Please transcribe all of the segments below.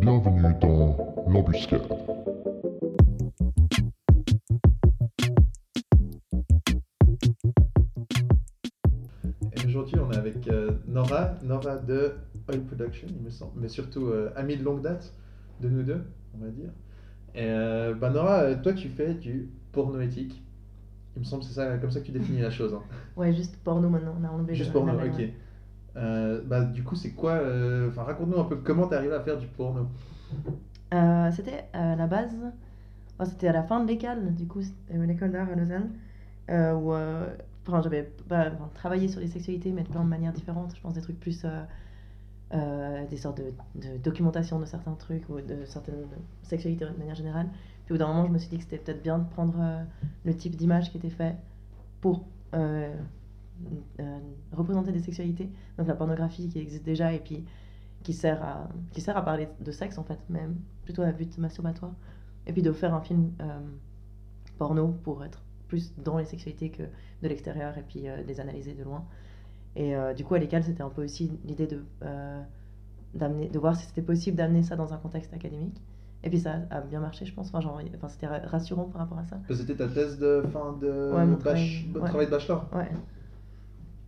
Bienvenue dans l'embuscade. Et aujourd'hui, on est avec euh, Nora, Nora de Oil Production, il me semble, mais surtout euh, amie de longue date de nous deux, on va dire. Et euh, bah Nora, euh, toi, tu fais du porno éthique. Il me semble que c'est ça, comme ça que tu définis la chose. hein. Ouais, juste porno maintenant, on a enlevé Juste le porno, ok. ouais. Euh, bah du coup, c'est quoi euh, Enfin, raconte-nous un peu comment t'es arrivé à faire du porno. Euh, c'était à la base, c'était à la fin de l'école, du coup, une école d'art à Lausanne, où enfin, j'avais travaillé sur les sexualités, mais de plein de manières différentes. Je pense des trucs plus. des sortes de, documentation de certains trucs ou de certaines sexualités de manière générale. Puis au bout d'un moment, je me suis dit que c'était peut-être bien de prendre le type d'image qui était fait pour euh, représenter des sexualités, donc la pornographie qui existe déjà et puis qui sert à, qui sert à parler de sexe en fait, même plutôt à but masturbatoire. Et puis de faire un film euh, porno pour être plus dans les sexualités que de l'extérieur et puis euh, les analyser de loin. Et euh, du coup, à l'école, c'était un peu aussi l'idée de, d'amener, de voir si c'était possible d'amener ça dans un contexte académique. Et puis ça a bien marché, je pense. Enfin, genre, enfin, c'était ra- rassurant par rapport à ça. C'était ta thèse de fin de Ouais, mon bach- travail, de ouais. travail de bachelor? Ouais.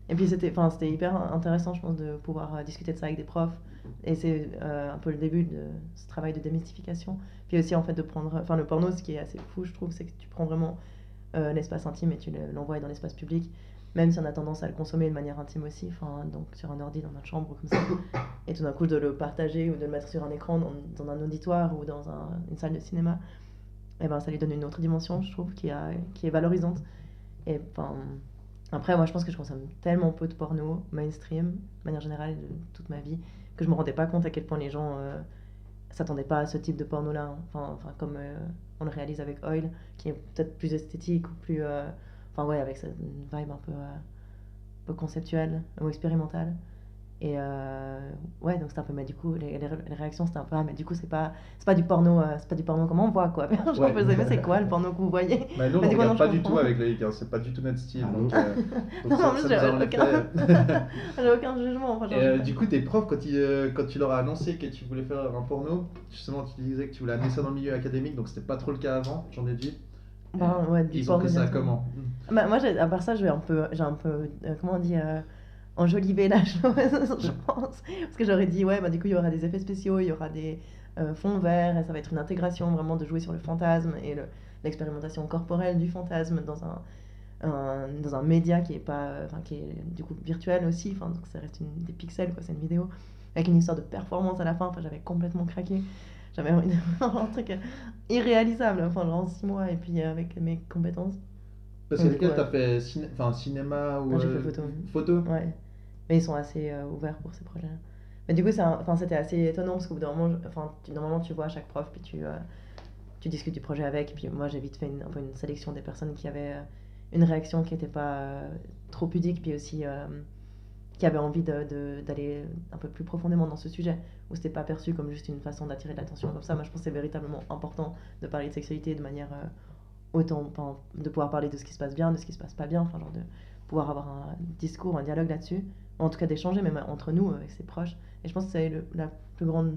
Et puis c'était, enfin, c'était hyper intéressant, je pense, de pouvoir euh, discuter de ça avec des profs. Et c'est euh, un peu le début de ce travail de démystification. Puis aussi, en fait, de prendre. Enfin, le porno, ce qui est assez fou, je trouve, c'est que tu prends vraiment euh, l'espace intime et tu le- l'envoies dans l'espace public. Même si on a tendance à le consommer de manière intime aussi, enfin, donc sur un ordi dans notre chambre comme ça. Et tout d'un coup, de le partager ou de le mettre sur un écran dans, dans un auditoire ou dans un- une salle de cinéma, et ben, ça lui donne une autre dimension, je trouve, qui, a, qui est valorisante. Et enfin, après, moi, je pense que je consomme tellement peu de porno mainstream, de manière générale, de toute ma vie, que je me rendais pas compte à quel point les gens euh, s'attendaient pas à ce type de porno-là. hein. Enfin, enfin, comme euh, on le réalise avec Oil, qui est peut-être plus esthétique ou plus. euh, Enfin, ouais, avec cette vibe un peu, un peu conceptuelle ou expérimentale. Et euh, ouais, donc c'était un peu, mais du coup, les, les, ré- les réactions c'était un peu, ah, mais du coup, c'est pas, c'est pas du porno, euh, c'est pas du porno comme on voit, quoi. Je Ouais. me disais, mais c'est quoi le porno que vous voyez? Bah, nous, on Bah, regarde non, pas du tout avec Loïc, hein, c'est pas du tout notre style. Ah donc, euh, donc Non, ça- en plus, ça j'ai aucun- aucun jugement. Enfin, Et euh, du coup, tes profs, quand, ils, euh, quand tu leur as annoncé que tu voulais faire un porno, justement, tu disais que tu voulais amener ça dans le milieu académique, donc c'était pas trop le cas avant, j'en ai dit. Ben, ouais, du Ils ont pris ça comment? Bah, moi, j'ai- à part ça, j'ai un peu, j'ai un peu, euh, comment on dit, euh, enjolivé la chose, je pense. Parce que j'aurais dit, ouais, bah, du coup, il y aura des effets spéciaux, il y aura des euh, fonds verts, et ça va être une intégration vraiment de jouer sur le fantasme et le- l'expérimentation corporelle du fantasme dans un, dans un média qui est pas, qui est du coup virtuel aussi, donc ça reste une, des pixels, c'est une vidéo, avec une histoire de performance à la fin, j'avais complètement craqué. J'avais un truc irréalisable, enfin, en 6 mois, et puis euh, avec mes compétences. Parce que Donc, lesquels ouais. t'as fait enfin, cinéma ou. Ah, j'ai fait euh, photo. Photo Ouais, mais ils sont assez euh, ouverts pour ces projets. Mais du coup, c'est un- enfin, c'était assez étonnant parce qu'au bout d'un moment, je- enfin, tu, normalement, tu vois chaque prof, puis tu, euh, tu discutes du projet avec. Et puis moi, j'ai vite fait une, un peu une sélection des personnes qui avaient une réaction qui n'était pas trop pudique, puis aussi qui avaient envie d'aller un peu plus profondément dans ce sujet, où c'était pas perçu comme juste une façon d'attirer de l'attention comme ça. Moi, je pense que c'est véritablement important de parler de sexualité de manière euh, autant, de pouvoir parler de ce qui se passe bien, de ce qui se passe pas bien, enfin, genre de pouvoir avoir un discours, un dialogue là-dessus, en tout cas d'échanger même entre nous, avec ses proches. Et je pense que c'est la plus grande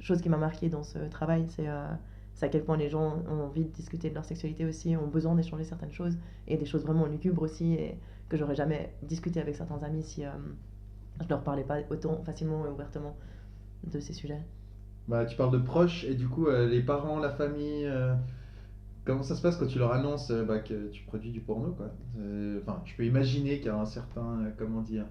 chose qui m'a marqué dans ce travail, c'est euh, c'est à quel point les gens ont envie de discuter de leur sexualité aussi, ont besoin d'échanger certaines choses, et des choses vraiment lugubres aussi, et que j'aurais jamais discuté avec certains amis si euh, je leur parlais pas autant facilement et ouvertement de ces sujets. Bah, tu parles de proches et du coup, euh, les parents, la famille, euh, comment ça se passe quand tu leur annonces euh, bah, que tu produis du porno, quoi? Euh, Enfin, je peux imaginer qu'il y a un certain, euh, comment dire,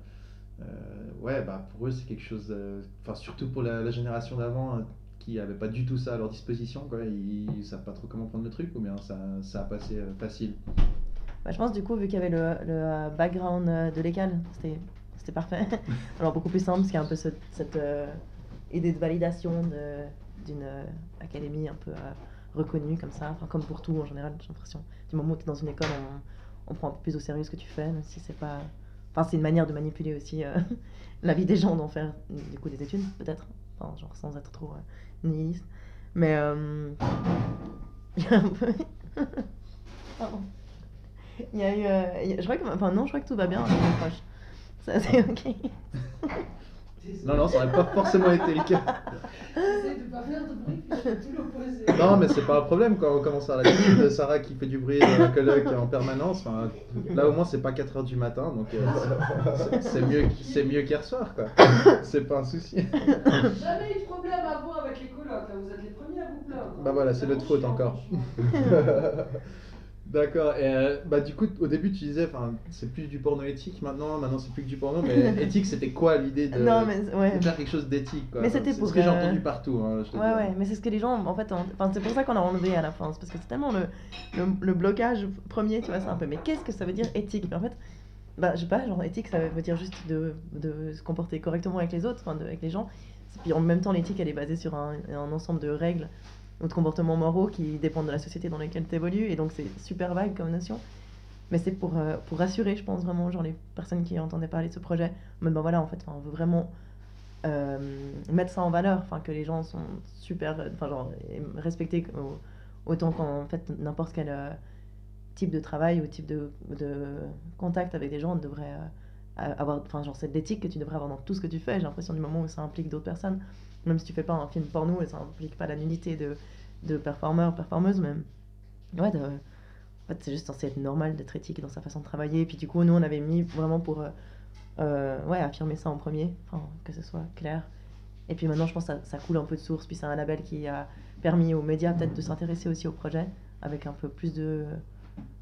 ouais, bah pour eux c'est quelque chose, enfin surtout pour la, la génération d'avant qui avait pas du tout ça à leur disposition, quoi. Ils, ils savent pas trop comment prendre le truc ou bien ça, ça a passé euh, facile? Bah, je pense du coup, vu qu'il y avait le, le, background de l'école, c'était c'était parfait. Alors beaucoup plus simple, parce qu'il y a un peu ce- cette euh, idée de validation de- d'une euh, académie un peu reconnue comme ça, enfin comme pour tout en général, j'ai l'impression. Du moment où tu es dans une école, on, on prend un peu plus au sérieux ce que tu fais, même si c'est pas... Enfin, c'est une manière de manipuler aussi euh, la vie des gens, d'en faire du coup des études, peut-être. Enfin, genre sans être trop euh, nihiliste. Mais... euh, il y a un peu... Pardon. Il y a eu. je crois que. Enfin, non, je crois que tout va bien proches. Ça, c'est ok. Non, non, ça aurait pas forcément été le cas. J'essaie de pas faire de bruit, puis je fais tout l'opposé. Non, mais c'est pas un problème quand on commence à l'habitude de Sarah qui fait du bruit dans la coloc en permanence. Enfin, là, au moins, c'est pas 4h du matin, donc euh, c'est- c'est mieux, c'est mieux qu'hier soir, quoi. C'est pas un souci. Jamais eu de problème avant avec les colocs, hein, vous êtes les premiers à vous plaindre. Bah voilà, c'est notre faute encore. franchement. D'accord, et euh, bah du coup, au début, tu disais, enfin, c'est plus du porno éthique maintenant, maintenant c'est plus que du porno, mais éthique, c'était quoi l'idée de, Non, mais ouais. de faire quelque chose d'éthique, quoi? Mais c'était C'est pour, ce que j'ai entendu partout, hein, je te Ouais, dis. ouais, mais c'est ce que les gens, en fait, enfin, c'est pour ça qu'on a enlevé à la fin. C'est parce que c'est tellement le, le, le blocage premier, tu vois, c'est un peu, mais qu'est-ce que ça veut dire éthique? Mais en fait, bah, je sais pas, genre éthique, ça veut dire juste de, de se comporter correctement avec les autres, enfin, avec les gens. Puis en même temps, l'éthique, elle est basée sur un, un ensemble de règles ou de comportements moraux qui dépendent de la société dans laquelle tu évolues, et donc c'est super vague comme notion. Mais c'est pour, euh, pour rassurer, je pense vraiment, genre les personnes qui entendaient parler de ce projet. Mais ben voilà, en fait, on veut vraiment euh, mettre ça en valeur, enfin que les gens sont super, euh, enfin genre respectés au- autant qu'en fait n'importe quel type de travail ou type de, de contact avec des gens devrait euh, avoir, enfin genre c'est de l'éthique que tu devrais avoir dans tout ce que tu fais. J'ai l'impression du moment où ça implique d'autres personnes, même si tu fais pas un film porno et ça implique pas la nudité de, de performeurs, performeuses, même. Ouais, en fait, c'est juste censé être normal d'être éthique dans sa façon de travailler. Et puis du coup, nous, on avait mis vraiment pour euh, euh, ouais, affirmer ça en premier, que ce soit clair. Et puis maintenant, je pense que ça, ça coule un peu de source. Puis c'est un label qui a permis aux médias peut-être de s'intéresser aussi au projet avec un peu plus de.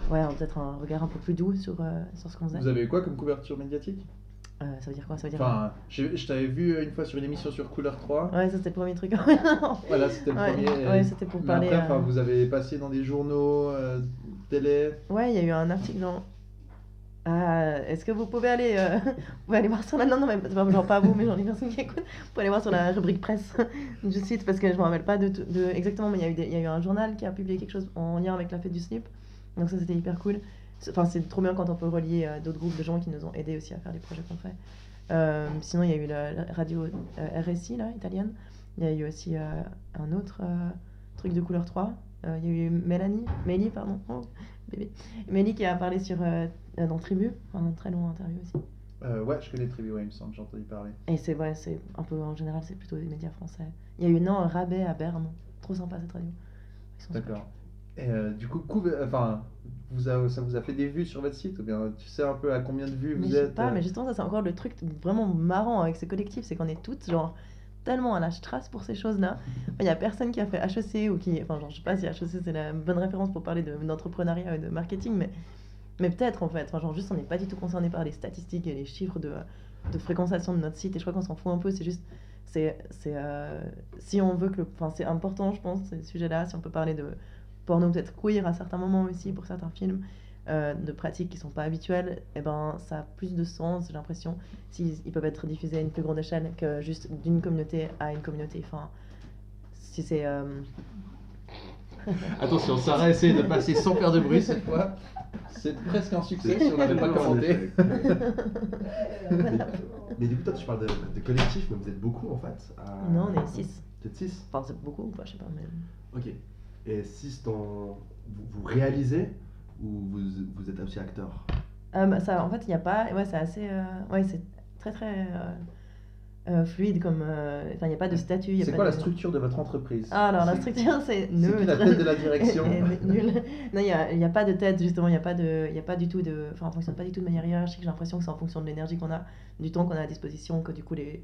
Ouais, peut-être un regard un peu plus doux sur, euh, sur ce qu'on faisait. Vous avez eu quoi comme couverture médiatique? Euh, ça veut dire quoi Ça veut dire. Enfin, je t'avais vu une fois sur une émission sur Couleur 3. Ouais, ça c'était le premier truc. Voilà, c'était le Ouais, premier. ouais, c'était pour Mais parler, Après, enfin, euh, vous avez passé dans des journaux, euh, télé. Ouais, il y a eu un article dans. Ah, est-ce que vous pouvez aller, euh, vous pouvez aller voir sur la. Non, non, mais enfin, genre pas vous, mais genre les personnes qui écoutent. Vous pouvez aller voir sur la rubrique presse du site parce que je me rappelle pas de, de exactement, mais il y, a eu des- y a eu un journal qui a publié quelque chose en lien avec la fête du slip. Donc ça, c'était hyper cool. C'est- Enfin, c'est trop bien quand on peut relier euh, d'autres groupes de gens qui nous ont aidés aussi à faire les projets qu'on fait. Euh, sinon, il y a eu la, la radio euh, RSI, là, italienne. Il y a eu aussi un autre truc de couleur 3. Euh, il y a eu Mélanie, Mélie, pardon, oh, bébé. Mélie qui a parlé sur, dans Tribu, un très long interview aussi. Ouais, je connais Tribu, ouais, il me semble, j'ai entendu parler. Et c'est ouais, c'est un peu en général, c'est plutôt des médias français. Il y a eu non, Rabais à Berne, trop sympa cette radio. D'accord. Et euh, du coup, couve- enfin, vous a- ça vous a fait des vues sur votre site ou bien tu sais un peu à combien de vues Mais vous je sais êtes pas, euh, mais justement, ça c'est encore le truc vraiment marrant avec ce collectif, c'est qu'on est toutes genre tellement à la strasse pour ces choses-là. Il y a personne qui a fait HEC ou qui, enfin, genre, je sais pas si HEC c'est la bonne référence pour parler de- d'entrepreneuriat et de marketing, mais, mais peut-être en fait. Enfin, genre, juste on n'est pas du tout concerné par les statistiques et les chiffres de, de fréquentation de notre site, et je crois qu'on s'en fout un peu. C'est juste, c'est, c'est, euh, si on veut que, le- enfin, c'est important, je pense, ces sujets-là, si on peut parler de porno peut-être queer à certains moments aussi pour certains films euh, de pratiques qui sont pas habituelles, et ben ça a plus de sens, j'ai l'impression, s'ils ils peuvent être diffusés à une plus grande échelle que juste d'une communauté à une communauté. Enfin, si c'est. euh, Attention, Sarah essaie de passer sans faire de bruit cette fois. C'est presque un succès si on n'avait pas commenté. mais, mais du coup, toi, tu parles de, de collectif, mais vous êtes beaucoup en fait. à- Non, on est 6. Vous êtes 6 Enfin, c'est beaucoup ou pas, je sais pas. Mais... Ok. Et 6 dans. Vous, vous réalisez ou vous, vous êtes aussi acteur? Euh, bah, ça, en fait, il n'y a pas. Ouais, c'est assez. euh, Ouais, c'est très très euh, euh, fluide comme. Enfin, il n'y a pas de statut. C'est quoi de- la structure de votre entreprise? Ah, alors la structure, c'est neutre. la tête de la direction? Nul. Non, il n'y a, y a pas de tête, justement, il n'y a, pas de- il a pas du tout de. Enfin, on fonctionne pas du tout de manière hiérarchique. J'ai l'impression que c'est en fonction de l'énergie qu'on a, du temps qu'on a à disposition, que du coup, les.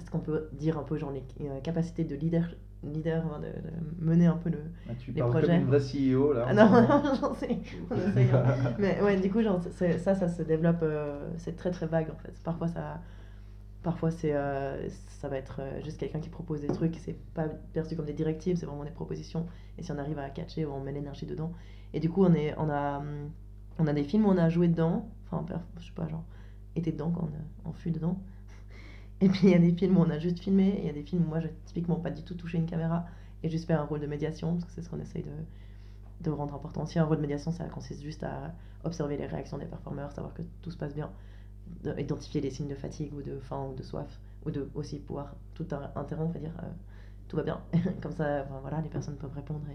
Est-ce qu'on peut dire un peu, genre, les euh, capacités de leader, leader hein, de, de mener un peu le. Ah, Tu les projets? comme une vraie CEO là. Ah non, non, j'en sais. On essaye. Mais ouais, du coup, genre, ça, ça se développe. euh, c'est très très vague en fait. Parfois, ça. Parfois, c'est, euh, ça va être juste quelqu'un qui propose des trucs, c'est pas perçu comme des directives, c'est vraiment des propositions. Et si on arrive à catcher, on met l'énergie dedans. Et du coup, on, est, on, a, on a des films où on a joué dedans, enfin, je sais pas, genre, été dedans quand on, on fut dedans. Et puis, il y a des films où on a juste filmé, et il y a des films où moi, j'ai typiquement pas du tout touché une caméra et juste fait un rôle de médiation, parce que c'est ce qu'on essaye de, de rendre important. Si un rôle de médiation, ça consiste juste à observer les réactions des performeurs, savoir que tout se passe bien, de- identifier les signes de fatigue ou de faim ou de soif, ou de aussi pouvoir tout interrompre et dire euh, tout va bien. Comme ça, voilà, les personnes peuvent répondre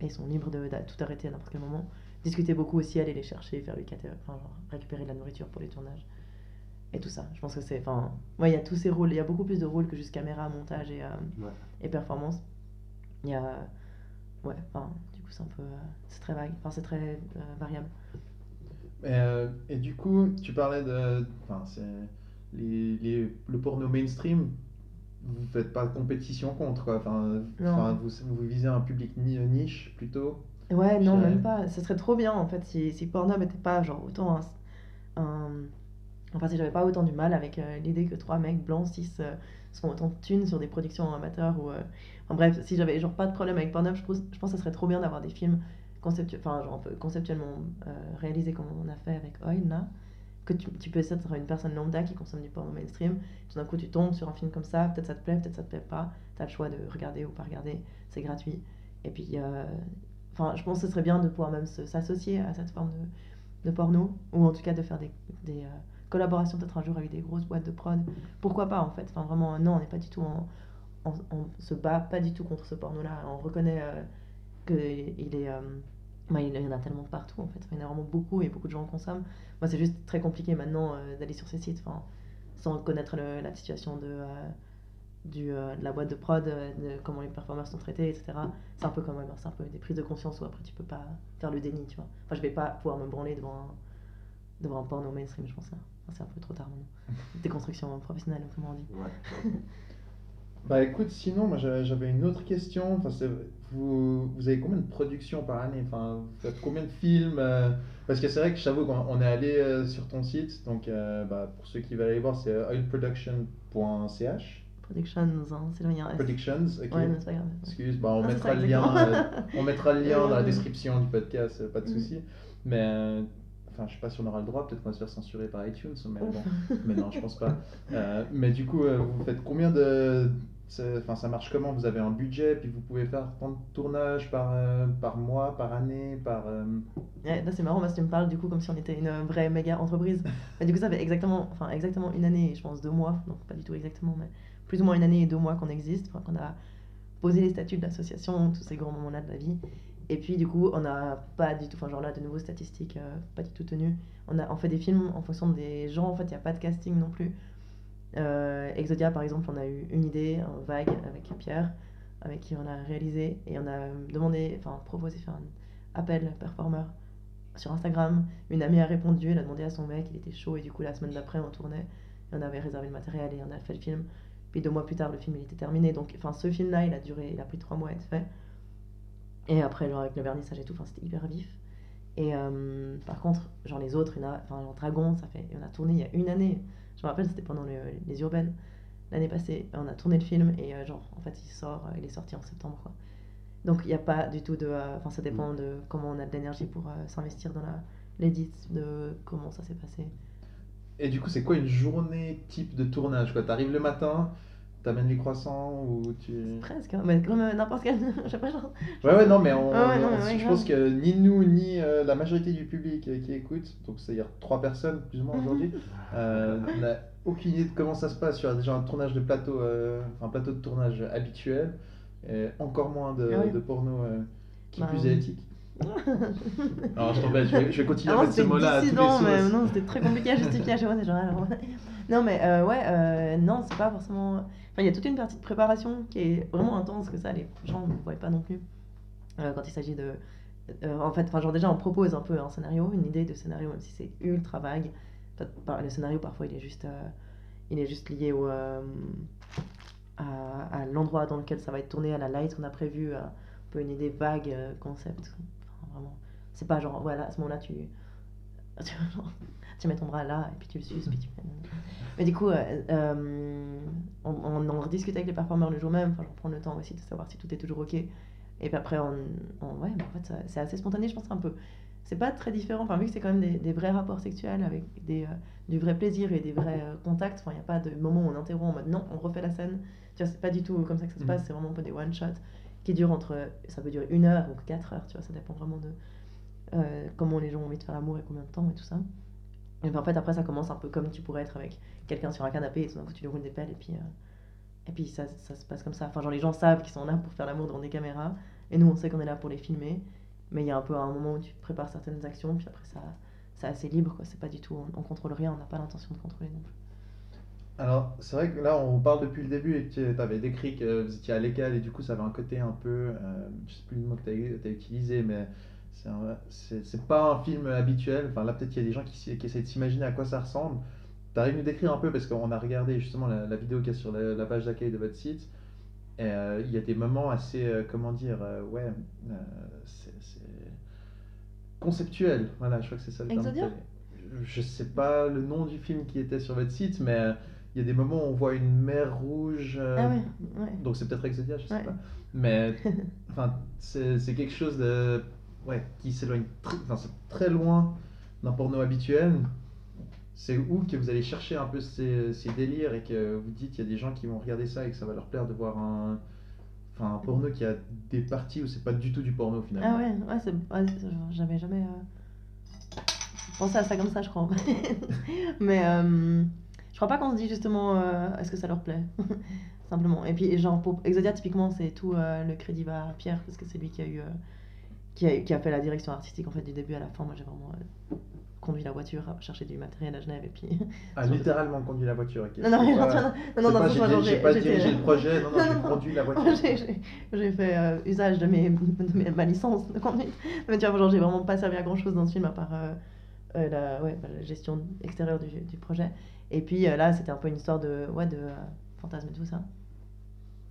et, et sont libres de, tout arrêter à n'importe quel moment. Discuter beaucoup aussi, aller les chercher, faire genre, récupérer de la nourriture pour les tournages. Et tout ça. Je pense que c'est. Enfin, ouais, il y a tous ces rôles. Il y a beaucoup plus de rôles que juste caméra, montage et, euh, Ouais. et performance. Il y a. Ouais, enfin, du coup, c'est un peu. euh, c'est très vague. Enfin, c'est très euh, variable. Et, euh, et du coup, tu parlais de. Enfin, c'est. Les, les- le porno mainstream, vous faites pas de compétition contre, quoi. Enfin, vous, vous visez un public ni- niche plutôt. Ouais, non, même pas. Ce serait trop bien en fait si, si Pornhub était pas genre autant un. un- Enfin, si j'avais pas autant du mal avec euh, l'idée que trois mecs blancs, cis, euh, se autant de thunes sur des productions amateurs ou. euh, Enfin bref, si j'avais genre pas de problème avec Pornhub, je pense, je pense que ça serait trop bien d'avoir des films conceptu... genre conceptuellement euh, réalisés comme on a fait avec Oil là. Que tu, tu peux être une personne lambda qui consomme du porno mainstream, tout d'un coup tu tombes sur un film comme ça, peut-être ça te plaît, peut-être ça te plaît pas, t'as le choix de regarder ou pas regarder, c'est gratuit. Et puis, euh, enfin, je pense que ce serait bien de pouvoir même s'associer à cette forme de, de porno, ou en tout cas de faire des, collaborations peut-être un jour avec des grosses boîtes de prod. Pourquoi pas en fait Enfin, vraiment, non, on n'est pas du tout en. On, on se bat pas du tout contre ce porno-là. On reconnaît euh, qu'il est. bah, il y en a tellement partout en fait. Il y en a vraiment beaucoup et beaucoup de gens en consomment. Moi, c'est juste très compliqué maintenant euh, d'aller sur ces sites enfin, sans connaître la situation de, euh, du, de la boîte de prod, de comment les performeurs sont traités, etc. C'est un peu comme ouais, c'est un peu des prises de conscience où après tu peux pas faire le déni, tu vois. Enfin, je vais pas pouvoir me branler devant un, devant un porno mainstream, je pense. Là. C'est un peu trop tard maintenant. Déconstruction professionnelle, comment on dit. Ouais. Bah écoute, sinon, moi j'avais une autre question. Enfin, vous, vous avez combien de productions par année? Enfin, vous faites combien de films? euh, Parce que c'est vrai que j'avoue qu'on on est allé euh, sur ton site, donc euh, bah, pour ceux qui veulent aller voir, c'est oilproduction.ch. Productions, hein, c'est le lien. Productions, ok. Ouais, mais c'est pas grave. Excuse, bah, on, Non, c'est mettra ça, le lien, euh, on mettra le lien dans la description du podcast, pas de Mhm. souci. Mais euh, enfin, je sais pas si on aura le droit, peut-être qu'on va se faire censurer par iTunes, mais bon, mais non, je pense pas. Euh, mais du coup, euh, vous faites combien de. Enfin, ça marche comment? Vous avez un budget, puis vous pouvez faire tant de tournages par, euh, par mois, par année, par. Ouais, c'est marrant parce que tu me parles du coup comme si on était une vraie méga entreprise. Mais du coup ça fait exactement, enfin exactement une année et je pense deux mois, donc pas du tout exactement, mais plus ou moins une année et deux mois qu'on existe, qu'on a posé les statuts de l'association, tous ces grands moments-là de la vie. Et puis du coup on n'a pas du tout, enfin genre là de nouveaux statistiques euh, pas du tout tenues. On, a, on fait des films en fonction des gens, en fait il n'y a pas de casting non plus. Euh, Exodia par exemple on a eu une idée, un vague avec Pierre, avec qui on a réalisé et on a demandé, enfin proposé faire un appel performeur sur Instagram. Une amie a répondu, elle a demandé à son mec, il était chaud et du coup la semaine d'après on tournait et on avait réservé le matériel et on a fait le film. Puis deux mois plus tard le film il était terminé donc enfin ce film là il a duré, il a pris trois mois à être fait. Et après genre avec le vernissage et tout, c'était hyper vif. Et euh, par contre genre les autres, il y en a, enfin genre Dragon ça fait, on a tourné il y a une année. Je me rappelle c'était pendant le- les urbaines l'année passée. On a tourné le film et euh, genre en fait il sort, euh, il est sorti en septembre quoi. Donc il n'y a pas du tout de. euh, Enfin, ça dépend de comment on a de l'énergie pour s'investir dans l'édit, de comment ça s'est passé. Et du coup, c'est quoi une journée type de tournage, quoi? T'arrives le matin, t'amènes les croissants ou tu. Presque, hein, mais comme n'importe quel. Je sais pas, genre. Ouais, ouais, non, mais on, Ah ouais, non, on- mais ouais, je pense que ni nous, ni euh, la majorité du public euh, qui écoute, donc c'est-à-dire trois personnes plus ou moins aujourd'hui, euh, n'a aucune idée de comment ça se passe sur déjà un tournage de plateau, un plateau de tournage habituel, et encore moins de, Ah de porno qui Bah, plus éthique. Alors je t'embête, je vais, je vais continuer mettre ce mot-là à tous les dissident, mais sauces. non, c'était très compliqué à justifier à chaque fois. c'est genre, alors, Non, mais euh, ouais, euh, non, c'est pas forcément. Enfin, il y a toute une partie de préparation qui est vraiment intense, que ça, les gens ne voient pas non plus. Euh, quand il s'agit de. euh, en fait, enfin, genre, déjà, on propose un peu un scénario, une idée de scénario, même si c'est ultra vague. Le scénario, parfois, il est juste, il est juste lié au, à, à l'endroit dans lequel ça va être tourné, à la light qu'on a prévu, à un peu une idée vague, concept. Vraiment. C'est pas genre, voilà, à ce moment-là, tu, tu, mets ton bras là, et puis tu le suces, puis tu mets... Mais du coup, euh, euh, on, on en rediscute avec les performeurs le jour même, enfin, je prends le temps aussi de savoir si tout est toujours ok. Et puis après, on, on- ouais, mais en fait, c'est assez spontané, je pense, un peu. C'est pas très différent, enfin, vu que c'est quand même des, des vrais rapports sexuels avec des, euh, du vrai plaisir et des vrais contacts, enfin, il n'y a pas de moment où on interrompt en mode non, on refait la scène. Tu vois, c'est pas du tout comme ça que ça se Mhm. passe, c'est vraiment un peu des one-shots qui durent entre, ça peut durer une heure ou quatre heures, tu vois, ça dépend vraiment de euh, comment les gens ont envie de faire l'amour et combien de temps et tout ça. Et puis en fait, après, ça commence un peu comme tu pourrais être avec quelqu'un sur un canapé et tout d'un coup, tu lui roules des pelles et puis, euh, et puis ça, ça se passe comme ça. Enfin, genre, les gens savent qu'ils sont là pour faire l'amour devant des caméras et nous, on sait qu'on est là pour les filmer. Mais il y a un peu un moment où tu prépares certaines actions, puis après, ça, c'est assez libre, quoi. C'est pas du tout, on, on contrôle rien, on n'a pas l'intention de contrôler non plus. Alors, c'est vrai que là, on parle depuis le début et tu avais décrit que vous étiez à l'école et du coup, ça avait un côté un peu. Euh, je sais plus le mot que tu as, utilisé, mais c'est un- c'est c'est pas un film habituel. Enfin, là, peut-être qu'il y a des gens qui, s'y- qui essaient de s'imaginer à quoi ça ressemble. Tu arrives à nous décrire un peu parce qu'on a regardé justement la, la vidéo qu'il y a sur la, la page d'accueil de votre site. Et euh, il y a des moments assez. euh, comment dire euh, Ouais. euh, c'est c'est conceptuel. Voilà, je crois que c'est ça le terme. Exodia Je- Je sais pas le nom du film qui était sur votre site, mais. Il y a des moments où on voit une mer rouge. euh, Ah ouais, ouais. Donc c'est peut-être Exodia, je sais Ouais. pas. Mais c'est quelque chose de ouais, qui s'éloigne très, très loin d'un porno habituel. C'est où que vous allez chercher un peu ces, ces délires et que vous dites qu'il y a des gens qui vont regarder ça et que ça va leur plaire de voir un, enfin, un porno qui a des parties où c'est pas du tout du porno finalement. Ah ouais, ouais, j'avais jamais euh, pensé à ça comme ça, je crois. Mais euh, je crois pas qu'on se dit justement euh, est-ce que ça leur plaît, simplement. Et puis, genre, pour Exodia, typiquement, c'est tout euh, le crédit va à Pierre, parce que c'est lui qui a eu. euh, qui, a, qui a fait la direction artistique en fait du début à la fin. Moi j'ai vraiment euh, conduit la voiture à chercher du matériel à Genève et puis. Ah, littéralement conduit la voiture. ok. non, non, non, pas- non, non, non, j'ai pas dirigé le projet, non, non, Non, j'ai non, non. conduit la voiture. J'ai fait euh, usage de, mes, de mes- ma licence de conduite. Mais tu vois, genre, j'ai vraiment pas servi à grand chose dans ce film à part euh, euh, la, ouais, bah, la gestion extérieure du, du projet. Et puis euh, là, c'était un peu une histoire de, ouais, de euh, fantasme et tout ça.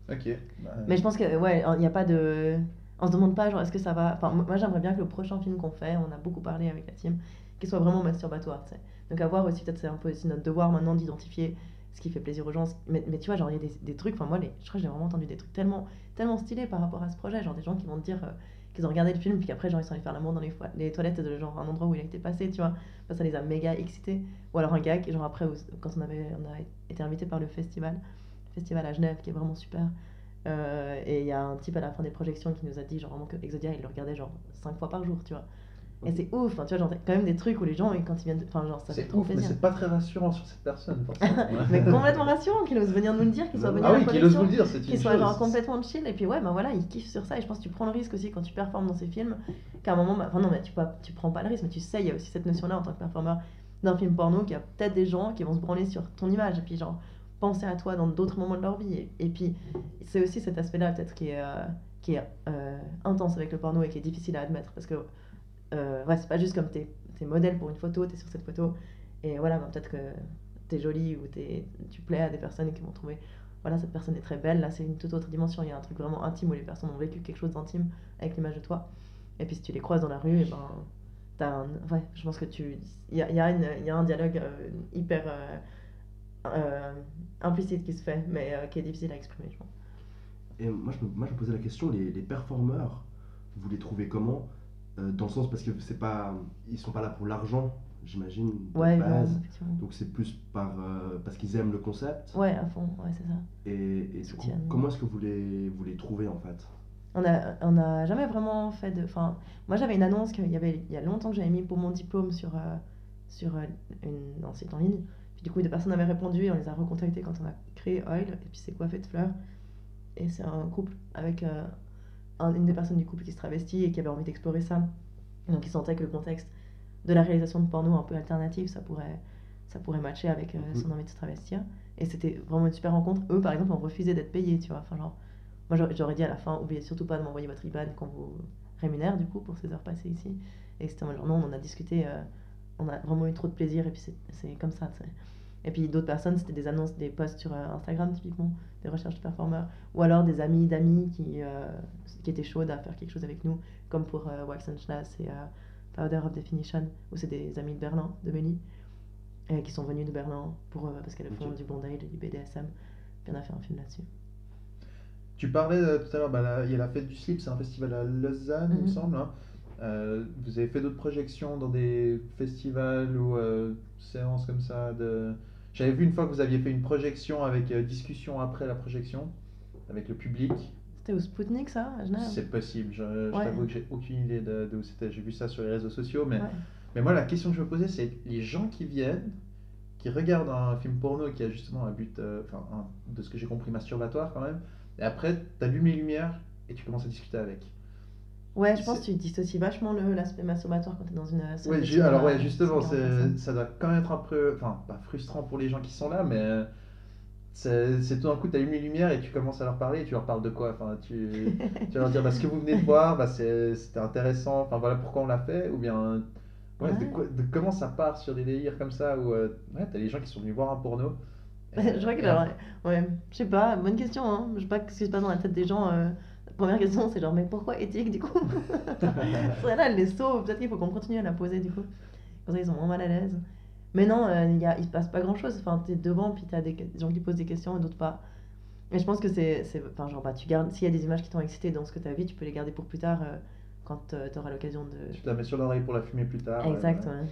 Ok. bah, Mais je pense que, ouais, il n'y a pas de. On se demande pas, genre, est-ce que ça va. Enfin, moi, j'aimerais bien que le prochain film qu'on fait, on a beaucoup parlé avec la team, qu'il soit vraiment masturbatoire, tu sais. Donc, à voir aussi, peut-être, c'est un peu aussi notre devoir maintenant d'identifier ce qui fait plaisir aux gens. Mais, mais tu vois, genre, il y a des, des trucs, enfin, moi, les, je crois que j'ai vraiment entendu des trucs tellement, tellement stylés par rapport à ce projet. Genre, des gens qui vont te dire euh, qu'ils ont regardé le film, puis qu'après, genre, ils sont allés faire l'amour dans les, toilettes de genre un endroit où il a été passé, tu vois. Enfin, ça les a méga excités. Ou alors un gars, qui, genre, après, quand on, avait, a été invité par le festival, festival à Genève, qui est vraiment super. Euh, et il y a un type à la fin des projections qui nous a dit genre vraiment que Exodia il le regardait genre 5 fois par jour tu vois et c'est ouf enfin, tu vois genre quand même des trucs où les gens quand ils viennent de- enfin genre ça fait C'est trop ouf, mais plaisir. c'est pas très rassurant sur cette personne, forcément. mais complètement rassurant qu'il ose venir nous le dire qu'il soit venu à Ah oui, qu'il ose vous le dire, c'est qu'il soit chose. genre complètement chill. Et puis ouais bah voilà il kiffe sur ça. Et je pense que tu prends le risque aussi quand tu performes dans ces films qu'à un moment bah, enfin non mais tu, pas, tu prends pas le risque mais tu sais il y a aussi cette notion là en tant que performeur d'un film porno qu'il y a peut-être des gens qui vont se branler sur ton image. Et puis genre penser à toi dans d'autres moments de leur vie. Et, et puis c'est aussi cet aspect là peut-être qui est euh, qui est euh, intense avec le porno et qui est difficile à admettre. Parce que euh, ouais c'est pas juste comme t'es es modèle pour une photo t'es sur cette photo et voilà bah, peut-être que t'es jolie ou t'es tu plais à des personnes qui vont trouver voilà, cette personne est très belle. Là, c'est une toute autre dimension. Il y a un truc vraiment intime où les personnes ont vécu quelque chose d'intime avec l'image de toi. Et puis, si tu les croises dans la rue, et ben, t'as un... ouais, je pense que tu. Il y a, y, a y a un dialogue euh, hyper euh, implicite qui se fait, mais qui est difficile à exprimer, je pense. Et moi je, me, moi, je me posais la question, les, les performeurs, vous les trouvez comment? Euh, Dans le sens parce que c'est pas, ils sont pas là pour l'argent, j'imagine, de Ouais, base. Donc c'est plus par, euh, parce qu'ils aiment le concept. Ouais, à fond, ouais, c'est ça. Et, et du coup, Soutiennent. comment est-ce que vous les, vous les trouvez en fait? On a, on a jamais vraiment fait de. Enfin, moi j'avais une annonce qu'il y avait il y a longtemps que j'avais mis pour mon diplôme sur, euh, sur une, un site en ligne. Puis du coup, des personnes avaient répondu et on les a recontactés quand on a créé Oil. Et puis c'est coiffé de fleurs. Et c'est un couple avec un- une des personnes du couple qui se travestit et qui avait envie d'explorer ça. Et donc ils sentaient que le contexte de la réalisation de porno un peu alternative, ça pourrait, ça pourrait matcher avec euh, Mhm. son envie de se travestir. Et c'était vraiment une super rencontre. Eux, par exemple, ont refusé d'être payés, tu vois. Enfin, genre, moi, j'aurais- dit à la fin, oubliez surtout pas de m'envoyer votre IBAN qu'on vous rémunère, du coup, pour ces heures passées ici. Et c'était en genre, non, on a discuté, euh, on a vraiment eu trop de plaisir, et puis c'est- comme ça. Et puis d'autres personnes, c'était des annonces, des posts sur euh, Instagram, typiquement, des recherches de performeurs, ou alors des amis d'amis qui, euh, qui étaient chaudes à faire quelque chose avec nous, comme pour euh, Wax and Schlass et euh, Powder of Definition, où c'est des amis de Berlin, de Mélie, qui sont venus de Berlin pour, parce qu'elles font du bondage et du BDSM. Puis on a fait un film là-dessus. Tu parlais tout à l'heure, bah, il y a la fête du slip, c'est un festival à Lausanne, il me Mhm. semble. hein. Euh, vous avez fait d'autres projections dans des festivals ou euh, séances comme ça de... J'avais vu une fois que vous aviez fait une projection avec euh, discussion après la projection, avec le public. C'était au Spoutnik, ça, à Genève? C'est possible, je, je Ouais. t'avoue que j'ai aucune idée de, de où c'était. J'ai vu ça sur les réseaux sociaux, mais, Ouais. mais moi la question que je me posais, c'est les gens qui viennent, qui regardent un film porno qui a justement un but, euh, enfin, un- de ce que j'ai compris, masturbatoire quand même, et après, tu allumes les lumières et tu commences à discuter avec. Ouais, je pense que tu dissocies vachement le- l'aspect masturbatoire quand t'es dans une euh, Ouais, de ju- alors ouais, justement, 50 c'est, personnes. ça doit quand même être un peu, enfin, pas frustrant pour les gens qui sont là, mais euh, c'est, tout d'un coup, tu allumes les lumières et tu commences à leur parler, et tu leur parles de quoi? Enfin, tu, tu vas leur dire, bah, ce que vous venez de voir, bah, c'était intéressant, enfin, voilà pourquoi on l'a fait, ou bien, ouais, de, Ouais. quoi- de comment ça part sur des délires comme ça, où, euh, ouais, t'as les gens qui sont venus voir un porno. je crois que, alors, ouais, je sais pas, bonne question, hein. Je sais pas ce qui se passe dans la tête des gens. euh, première question, c'est genre, mais pourquoi éthique du coup? C'est là, elle les sauve, peut-être qu'il faut qu'on continue à la poser du coup. Comme ça, ils sont moins mal à l'aise. Mais non, euh, il y a, il se passe pas grand chose. Enfin, t'es devant, puis t'as des, des gens qui posent des questions et d'autres pas. Mais je pense que c'est. Enfin, genre, bah, tu gardes. S'il y a des images qui t'ont excité dans ce que t'as vu, tu peux les garder pour plus tard euh, quand euh, t'auras l'occasion de. Tu te la mets sur l'oreille pour la fumer plus tard. Exact, ouais. ouais.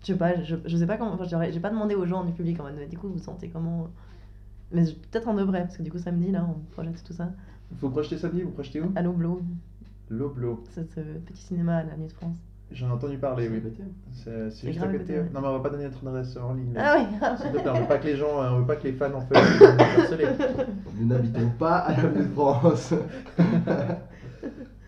Je sais pas, je, je sais pas comment. Enfin, j'ai pas demandé aux gens du public en mode, du coup, vous sentez comment? Mais peut-être on devrait, parce que du coup, samedi, là, on projette tout ça. Faut projeter samedi, vous projetez où? À l'Oblo, L'Oblo. c'est ce petit cinéma à la Nuit de France. J'en ai entendu parler, oui. Répétez. C'est, juste à grave côté. côté, ouais. Non, mais on va pas donner notre adresse en ligne. Ah oui S'il te plaît, on veut pas que les gens, on veut pas que les fans en feu nous harceler. Nous n'habitons pas à la Nuit de France.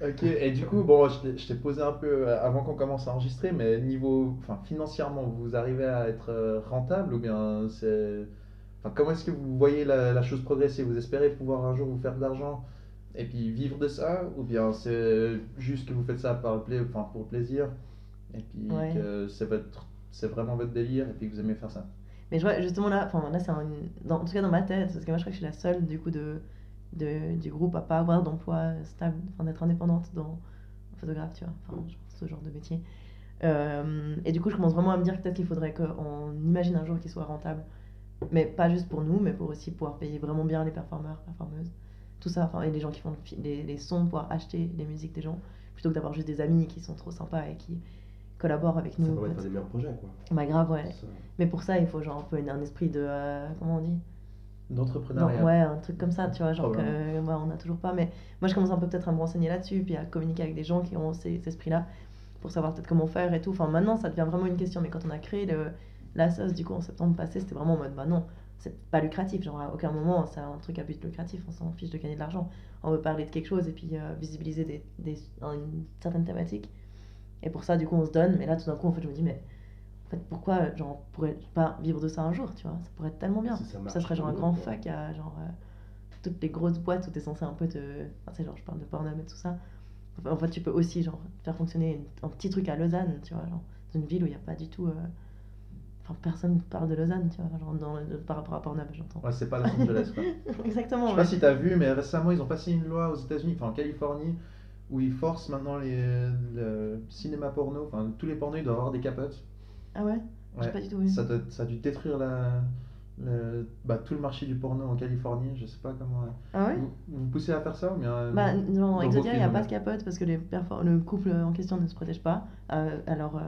Ok, et du coup, bon, je t'ai- je t'ai posé un peu euh, avant qu'on commence à enregistrer, mais niveau, enfin, financièrement, vous arrivez à être euh, rentable ou bien c'est, enfin, comment est-ce que vous voyez la, la chose progresser? Vous espérez pouvoir un jour vous faire de l'argent et puis vivre de ça, ou bien c'est juste que vous faites ça par enfin, pour plaisir et puis Ouais. que c'est votre, c'est vraiment votre délire et puis que vous aimez faire ça? Mais je vois, justement là, enfin là c'est un- dans- en tout cas dans ma tête, parce que moi je crois que je suis la seule du coup de, de- du groupe à pas avoir d'emploi stable, enfin d'être indépendante dans photographe, tu vois, enfin je pense ce genre de métier. Euh, et du coup je commence vraiment à me dire que peut-être qu'il faudrait qu'on imagine un jour qu'il soit rentable, mais pas juste pour nous, mais pour aussi pouvoir payer vraiment bien les performeurs, performeuses, tout ça, enfin et les gens qui font les, les sons, pouvoir acheter les musiques des gens, plutôt que d'avoir juste des amis qui sont trop sympas et qui collaborent avec Ça nous. de en faire fait. des meilleurs projets, quoi. Bah grave ouais. Ça- Mais pour ça, il faut genre un peu une- un esprit de. euh, comment on dit? Non, D'entrepreneuriat. Ouais, un truc comme ça, tu vois, genre que ouais, on n'a toujours pas. Mais moi, je commence un peu peut-être à me renseigner là-dessus, puis à communiquer avec des gens qui ont ces, cet esprit-là, pour savoir peut-être comment faire et tout. Enfin, maintenant, ça devient vraiment une question. Mais quand on a créé le, la sauce, du coup, en septembre passé, c'était vraiment en mode, bah non, c'est pas lucratif. Genre, à aucun moment, c'est un truc à but lucratif. On s'en fiche de gagner de l'argent. On veut parler de quelque chose et puis euh, visibiliser des, des, une certaine thématique. Et pour ça, du coup, on se donne. Mais là, tout d'un coup, en fait, je me dis, mais en fait, pourquoi, genre, on pourrait pas vivre de ça un jour, tu vois? Ça pourrait être tellement bien. Si ça serait genre un grand fuck à genre euh, toutes les grosses boîtes où t'es censé un peu te. Enfin, c'est genre, je parle de Pornhub et tout ça. En fait, tu peux aussi genre faire fonctionner un petit truc à Lausanne, tu vois, genre dans une ville où il n'y a pas du tout. euh, Enfin, personne parle de Lausanne, tu vois, genre dans, par rapport à Pornhub, j'entends. Ouais, c'est pas Los Angeles, quoi. Exactement. Je sais pas si tu as vu, mais récemment, ils ont passé une loi aux États-Unis, enfin en Californie, où ils forcent maintenant les, le cinéma porno, enfin tous les pornos, ils doivent avoir des capotes. Ah ouais? J'ai Ouais. pas du tout vu. Ça, doit- ça a dû détruire la, le- bah, tout le marché du porno en Californie, je sais pas comment. Ah ouais? Vous, vous poussez à faire ça ou bien euh, Bah, vos Exodia, il n'y a pas de capote parce que les le couple en question ne se protège pas. euh, alors, euh,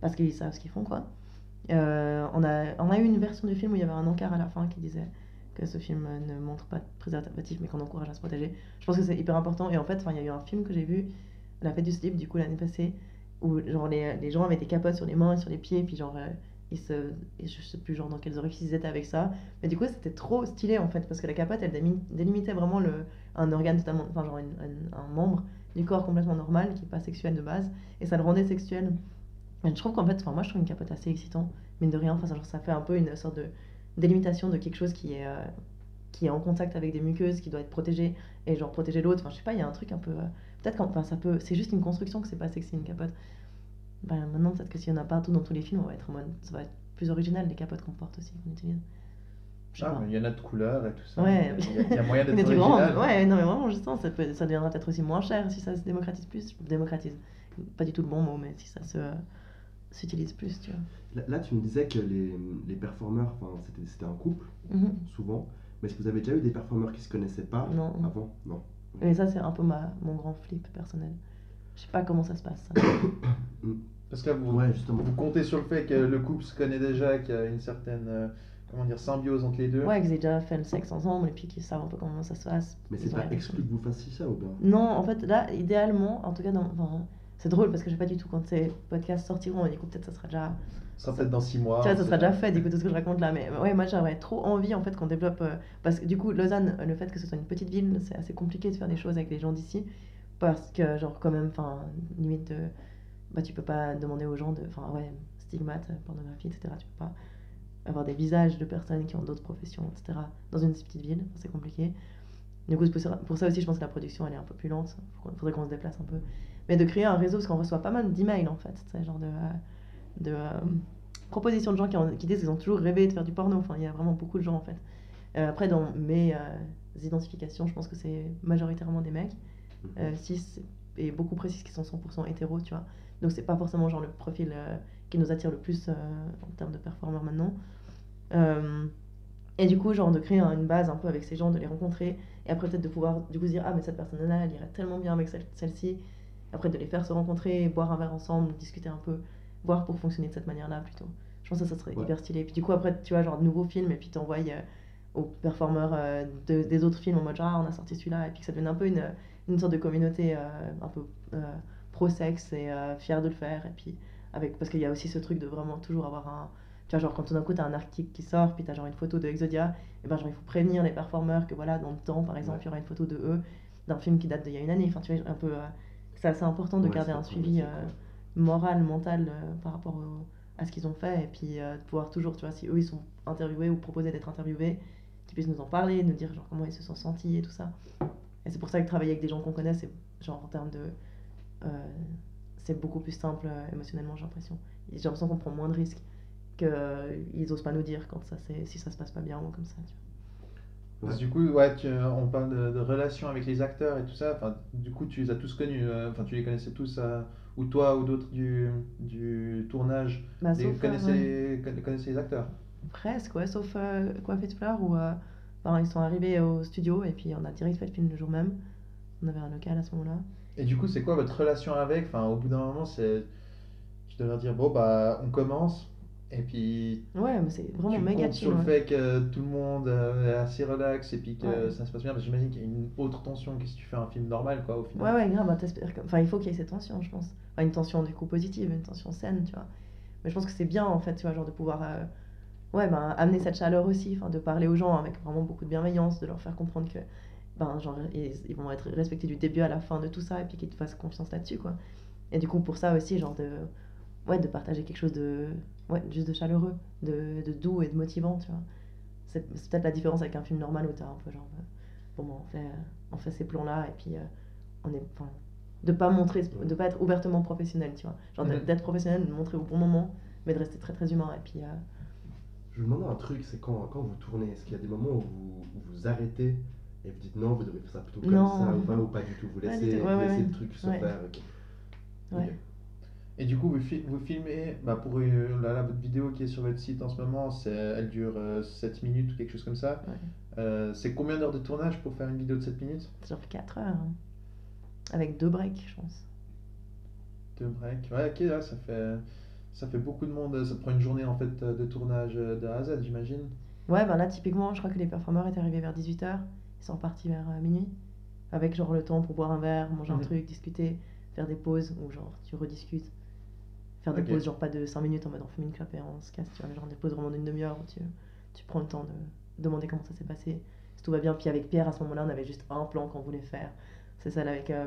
parce qu'ils savent ce qu'ils font, quoi. Euh, on, a, on a eu une version du film où il y avait un encart à la fin qui disait que ce film ne montre pas de préservatif mais qu'on encourage à se protéger. Je pense que c'est hyper important. Et en fait, il y a eu un film que j'ai vu, La fête du slip, du coup, l'année passée, où genre, les, les gens avaient des capotes sur les mains et sur les pieds, puis genre. euh, ils se, et je sais plus genre dans quels orifices ils étaient avec ça, mais du coup c'était trop stylé en fait parce que la capote elle délimitait vraiment le, un organe totalement, enfin genre un, membre du corps complètement normal qui est pas sexuel de base et ça le rendait sexuel. Je trouve qu'en fait, enfin moi je trouve une capote assez excitant, mine de rien, enfin ça, genre, ça fait un peu une sorte de délimitation de quelque chose qui est euh, qui est en contact avec des muqueuses, qui doit être protégé et genre protéger l'autre. Enfin je sais pas, il y a un truc un peu, euh, peut-être qu'en- enfin ça peut, c'est juste une construction que c'est pas sexy une capote. Bah, maintenant peut-être que s'il y en a partout dans tous les films, on va être mode, ça va être plus original les capotes qu'on porte aussi qu'on utilise. Ah, il y en a de couleurs et tout ça. Ouais. Il y a, moyen Mais d'être original. ouais, non mais vraiment justement, ça, peut, ça deviendra peut-être aussi moins cher si ça se démocratise plus. Démocratise, pas du tout le bon mot, mais si ça se s'utilise plus, tu vois. Là, là, tu me disais que les, les performeurs, enfin, c'était c'était un couple, Mhm. souvent. Mais est-ce que vous avez déjà eu des performeurs qui se connaissaient pas Non. avant? Non. Mais ça, c'est un peu ma, mon grand flip personnel. Je sais pas comment ça se passe. ça. Parce que là, vous, Ouais, justement. vous comptez sur le fait que le couple se connaît déjà, qu'il y a une certaine euh, comment dire, symbiose entre les deux. Ouais, qu'ils aient déjà fait le sexe ensemble et puis qu'ils savent un peu comment ça se passe. Mais c'est pas exclu que vous fassiez ça ou bien Non, en fait, là, idéalement, en tout cas, dans, enfin, c'est drôle parce que je sais pas du tout quand ces podcasts sortiront, et du coup, peut-être ça sera déjà, Ce sera peut-être dans 6 mois. tu vois, ça sera déjà fait, du coup, tout ce que je raconte là. Mais ouais, moi, j'aurais trop envie, en fait, qu'on développe, euh, parce que du coup, Lausanne, euh, le fait que ce soit une petite ville, c'est assez compliqué de faire des choses avec les gens d'ici. parce que, genre, quand même, enfin, limite, de, bah, tu peux pas demander aux gens de. Enfin, ouais, stigmate, pornographie, etc. Tu peux pas avoir des visages de personnes qui ont d'autres professions, etc. Dans une petite ville, c'est compliqué. Du coup, ça- pour ça aussi, je pense que la production, elle est un peu plus lente. Il faudrait qu'on se déplace un peu. Mais de créer un réseau, parce qu'on reçoit pas mal d'emails, en fait. C'est genre de, euh, de euh, propositions de gens qui, ont- qui disent qu'ils ont toujours rêvé de faire du porno. Enfin, il y a vraiment beaucoup de gens, en fait. Euh, après, dans mes euh, identifications, je pense que c'est majoritairement des mecs. Mhm. Euh, cis et beaucoup précisent qu'ils sont 100% hétéros, tu vois. Donc c'est pas forcément genre le profil qui nous attire le plus en termes de performeurs maintenant. Et du coup, genre de créer un- une base un peu avec ces gens, de les rencontrer, et après peut-être de pouvoir du coup se dire ah mais cette personne-là, elle irait tellement bien avec celle- celle-ci. Après de les faire se rencontrer, boire un verre ensemble, discuter un peu, voir pour fonctionner de cette manière-là plutôt. Je pense que ça, ça serait Ouais. hyper stylé. Puis du coup après, tu vois, genre de nouveaux films, et puis t'envoies euh, aux performeurs euh, de- des autres films en mode genre ah, on a sorti celui-là, et puis que ça devienne un peu une, une sorte de communauté euh, un peu euh, pro-sexe et fière de le faire. Et puis, avec, parce qu'il y a aussi ce truc de vraiment toujours avoir un. Tu vois, genre quand tout d'un coup t'as un article qui sort, puis t'as genre une photo de Exodia, et ben genre il faut prévenir les performeurs que voilà, dans le temps par exemple, Ouais. il y aura une photo de eux d'un film qui date d'il y a une année. Enfin, tu vois, un peu. euh, c'est assez important de Ouais, garder un suivi euh, moral, mental euh, par rapport au- à ce qu'ils ont fait, et puis euh, de pouvoir toujours, tu vois, si eux ils sont interviewés ou proposés d'être interviewés, qu'ils puissent nous en parler, nous dire genre comment ils se sont sentis et tout ça. Et c'est pour ça que travailler avec des gens qu'on connaît, c'est genre en termes de. euh, c'est beaucoup plus simple euh, émotionnellement, j'ai l'impression. J'ai l'impression qu'on prend moins de risques qu'ils osent pas nous dire quand ça, si ça se passe pas bien ou comme ça. Tu Parce que du coup, ouais, tu- on parle de, de relations avec les acteurs et tout ça. Enfin, du coup, tu les as tous connus. euh, Enfin, tu les connaissais tous, euh, ou toi ou d'autres du, du tournage. Bah, les sauf, euh, connaissaient, ouais. conna- connaissaient les acteurs. Presque, ouais, sauf euh, Coiffé de fleurs où euh, ils sont arrivés au studio et puis on a direct fait le film le jour même. On avait un local à ce moment-là. Et du coup, c'est quoi votre relation avec Enfin, au bout d'un moment, c'est. Tu dois leur dire, bon, bah, on commence. Et puis, Ouais, mais c'est vraiment tu méga chill. sur le fait que tout le monde euh, est assez relax et puis que Ouais. ça se passe bien. Parce que j'imagine qu'il y a une autre tension que si tu fais un film normal, quoi, au final. Ouais, ouais, grave, bah, Enfin, il faut qu'il y ait cette tension, je pense. Enfin, une tension du coup positive, une tension saine, tu vois. Mais je pense que c'est bien, en fait, tu vois, genre de pouvoir euh, ouais, ben, amener cette chaleur aussi, enfin, de parler aux gens avec vraiment beaucoup de bienveillance, de leur faire comprendre que ben, genre, ils, ils vont être respectés du début à la fin de tout ça et puis qu'ils te fassent confiance là-dessus, quoi. Et du coup, pour ça aussi, genre de, ouais, de partager quelque chose de, ouais, juste de chaleureux, de, de doux et de motivant, tu vois. C'est c'est peut-être la différence avec un film normal où t'as un peu genre, euh, bon, ben, on fait, on fait ces plans-là et puis euh, on est, enfin, de pas montrer, de pas être ouvertement professionnel, tu vois. Genre d'être- d'être professionnel, de montrer au bon moment, mais de rester très très humain. Et puis, euh, Je me demandais un truc, c'est quand, quand vous tournez, est-ce qu'il y a des moments où vous, où vous arrêtez et vous dites non, vous devez faire ça plutôt comme Non. ça ou pas, ou pas du tout, vous laissez, tout, ouais, vous ouais, laissez ouais. le truc se faire. Et du coup, vous, fi- vous filmez, bah pour euh, là, là, votre vidéo qui est sur votre site en ce moment, elle dure euh, 7 minutes ou quelque chose comme ça. Ouais. Euh, c'est combien d'heures de tournage pour faire une vidéo de 7 minutes? C'est genre 4 heures. hein. Avec deux breaks, je pense. Deux breaks. Ouais, ok, ouais, ça fait, ça fait beaucoup de monde. Ça prend une journée en fait de tournage euh, de A à Z, j'imagine. Ouais, ben là, typiquement, je crois que les performeurs étaient arrivés vers 18h. Ils sont repartis vers minuit. Avec genre le temps pour boire un verre, manger un Mhm. truc, discuter, faire des pauses ou genre tu rediscutes. Faire des pauses, genre pas de 5 minutes en mode on fume une clope et on se casse, tu vois, mais genre des pauses vraiment d'une demi-heure où tu, tu prends le temps de demander comment ça s'est passé, si tout va bien. Puis avec Pierre, à ce moment-là, on avait juste un plan qu'on voulait faire. C'est celle avec euh,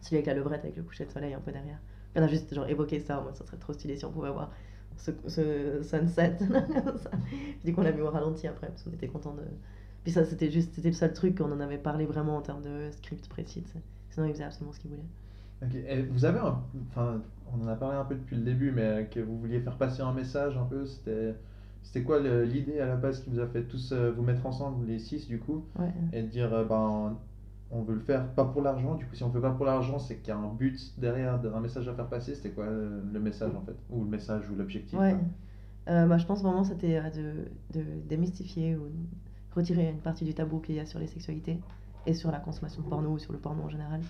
celui avec la levrette, avec le coucher de soleil un peu derrière. On a juste genre évoqué ça en mode ça serait trop stylé si on pouvait avoir ce, ce sunset. Du coup, on l'a mis au ralenti après parce qu'on était content de. Puis ça, c'était juste, c'était le seul truc qu'on en avait parlé vraiment en termes de script précis. Sinon, il faisait absolument ce qu'il voulait. Ok. Et vous avez un, enfin, on en a parlé un peu depuis le début, mais euh, que vous vouliez faire passer un message un peu. C'était, c'était quoi l'idée à la base qui vous a fait tous euh, vous mettre ensemble, les six du coup, Ouais. et de dire euh, ben on veut le faire pas pour l'argent. Du coup, si on fait pas pour l'argent, c'est qu'il y a un but derrière, un message à faire passer. C'était quoi le message en fait, ou le message ou l'objectif. Ouais. Euh, bah, je pense vraiment c'était de, de démystifier ou retirer une partie du tabou qu'il y a sur les sexualités et sur la consommation de porno ou sur le porno en général.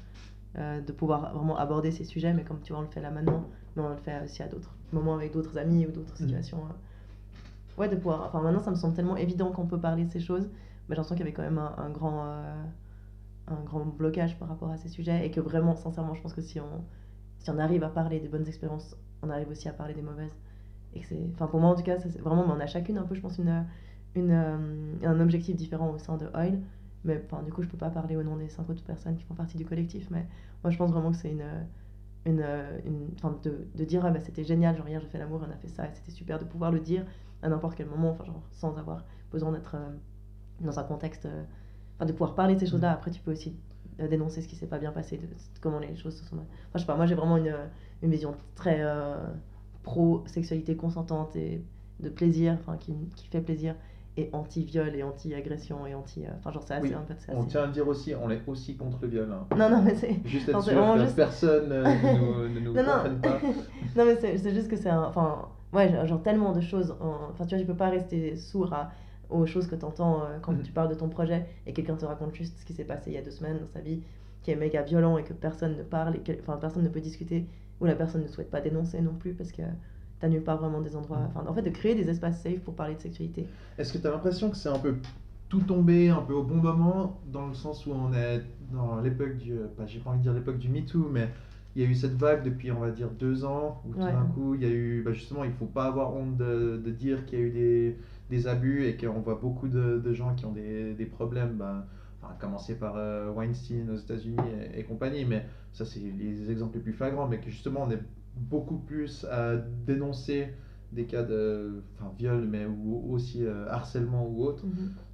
Euh, de pouvoir vraiment aborder ces sujets, mais comme tu vois, on le fait là maintenant, mais on le fait aussi à d'autres moments avec d'autres amis ou d'autres Mhm. situations. euh. Ouais, de pouvoir. Enfin, maintenant, ça me semble tellement évident qu'on peut parler de ces choses, mais j'ai l'impression qu'il y avait quand même un, un grand, euh, un grand blocage par rapport à ces sujets et que vraiment, sincèrement, je pense que si on, si on arrive à parler des bonnes expériences, on arrive aussi à parler des mauvaises. Et que c'est, enfin pour moi en tout cas, c'est vraiment, mais on a chacune un peu, je pense, une, une, un objectif différent au sein de Oil. Mais enfin, du coup, je peux pas parler au nom des cinq autres personnes qui font partie du collectif. Mais moi, je pense vraiment que c'est une. une, une de, de dire, ah, bah, c'était génial, genre hier j'ai fait l'amour, on a fait ça, et c'était super de pouvoir le dire à n'importe quel moment, enfin, genre, sans avoir besoin d'être euh, dans un contexte. euh, Enfin, de pouvoir parler de ces choses-là. Après, tu peux aussi euh, dénoncer ce qui s'est pas bien passé, de, de comment les choses se sont. Enfin, je sais pas, moi j'ai vraiment une, une vision très euh, pro-sexualité consentante et de plaisir, enfin, qui, qui fait plaisir, et anti-viol et anti-agression et anti. euh, Enfin, genre, c'est assez. Oui, en fait, c'est On assez- tient à le dire aussi, on est aussi contre le viol. hein. Non, non, mais c'est. Juste être sûr que juste- personne euh, ne nous, ne nous Non, non. pas. non, mais c'est juste que c'est un. Enfin, ouais, genre- tellement de choses. en- Enfin, tu vois, tu peux pas rester sourd à, aux choses que tu entends quand Mhm. tu parles de ton projet et quelqu'un te raconte juste ce qui s'est passé il y a deux semaines dans sa vie, qui est méga violent et que personne ne parle, et que, enfin, personne ne peut discuter, ou la personne ne souhaite pas dénoncer non plus parce que t'as nulle part vraiment des endroits. Enfin, en fait, de créer des espaces safe pour parler de sexualité. Est-ce que tu as l'impression que c'est un peu tout tombé un peu au bon moment, dans le sens où on est dans l'époque du. Pas, j'ai pas envie de dire l'époque du MeToo, mais il y a eu cette vague depuis, on va dire, deux ans, où tout Ouais. d'un coup, il y a eu. Bah justement, il faut pas avoir honte de, de dire qu'il y a eu des, des abus et qu'on voit beaucoup de, de gens qui ont des, des problèmes. Bah, enfin, commencer par euh, Weinstein aux États-Unis et, et compagnie, mais ça, c'est les exemples les plus flagrants, mais que justement, on est beaucoup plus à dénoncer des cas de enfin, viol, mais ou aussi euh, harcèlement ou autre.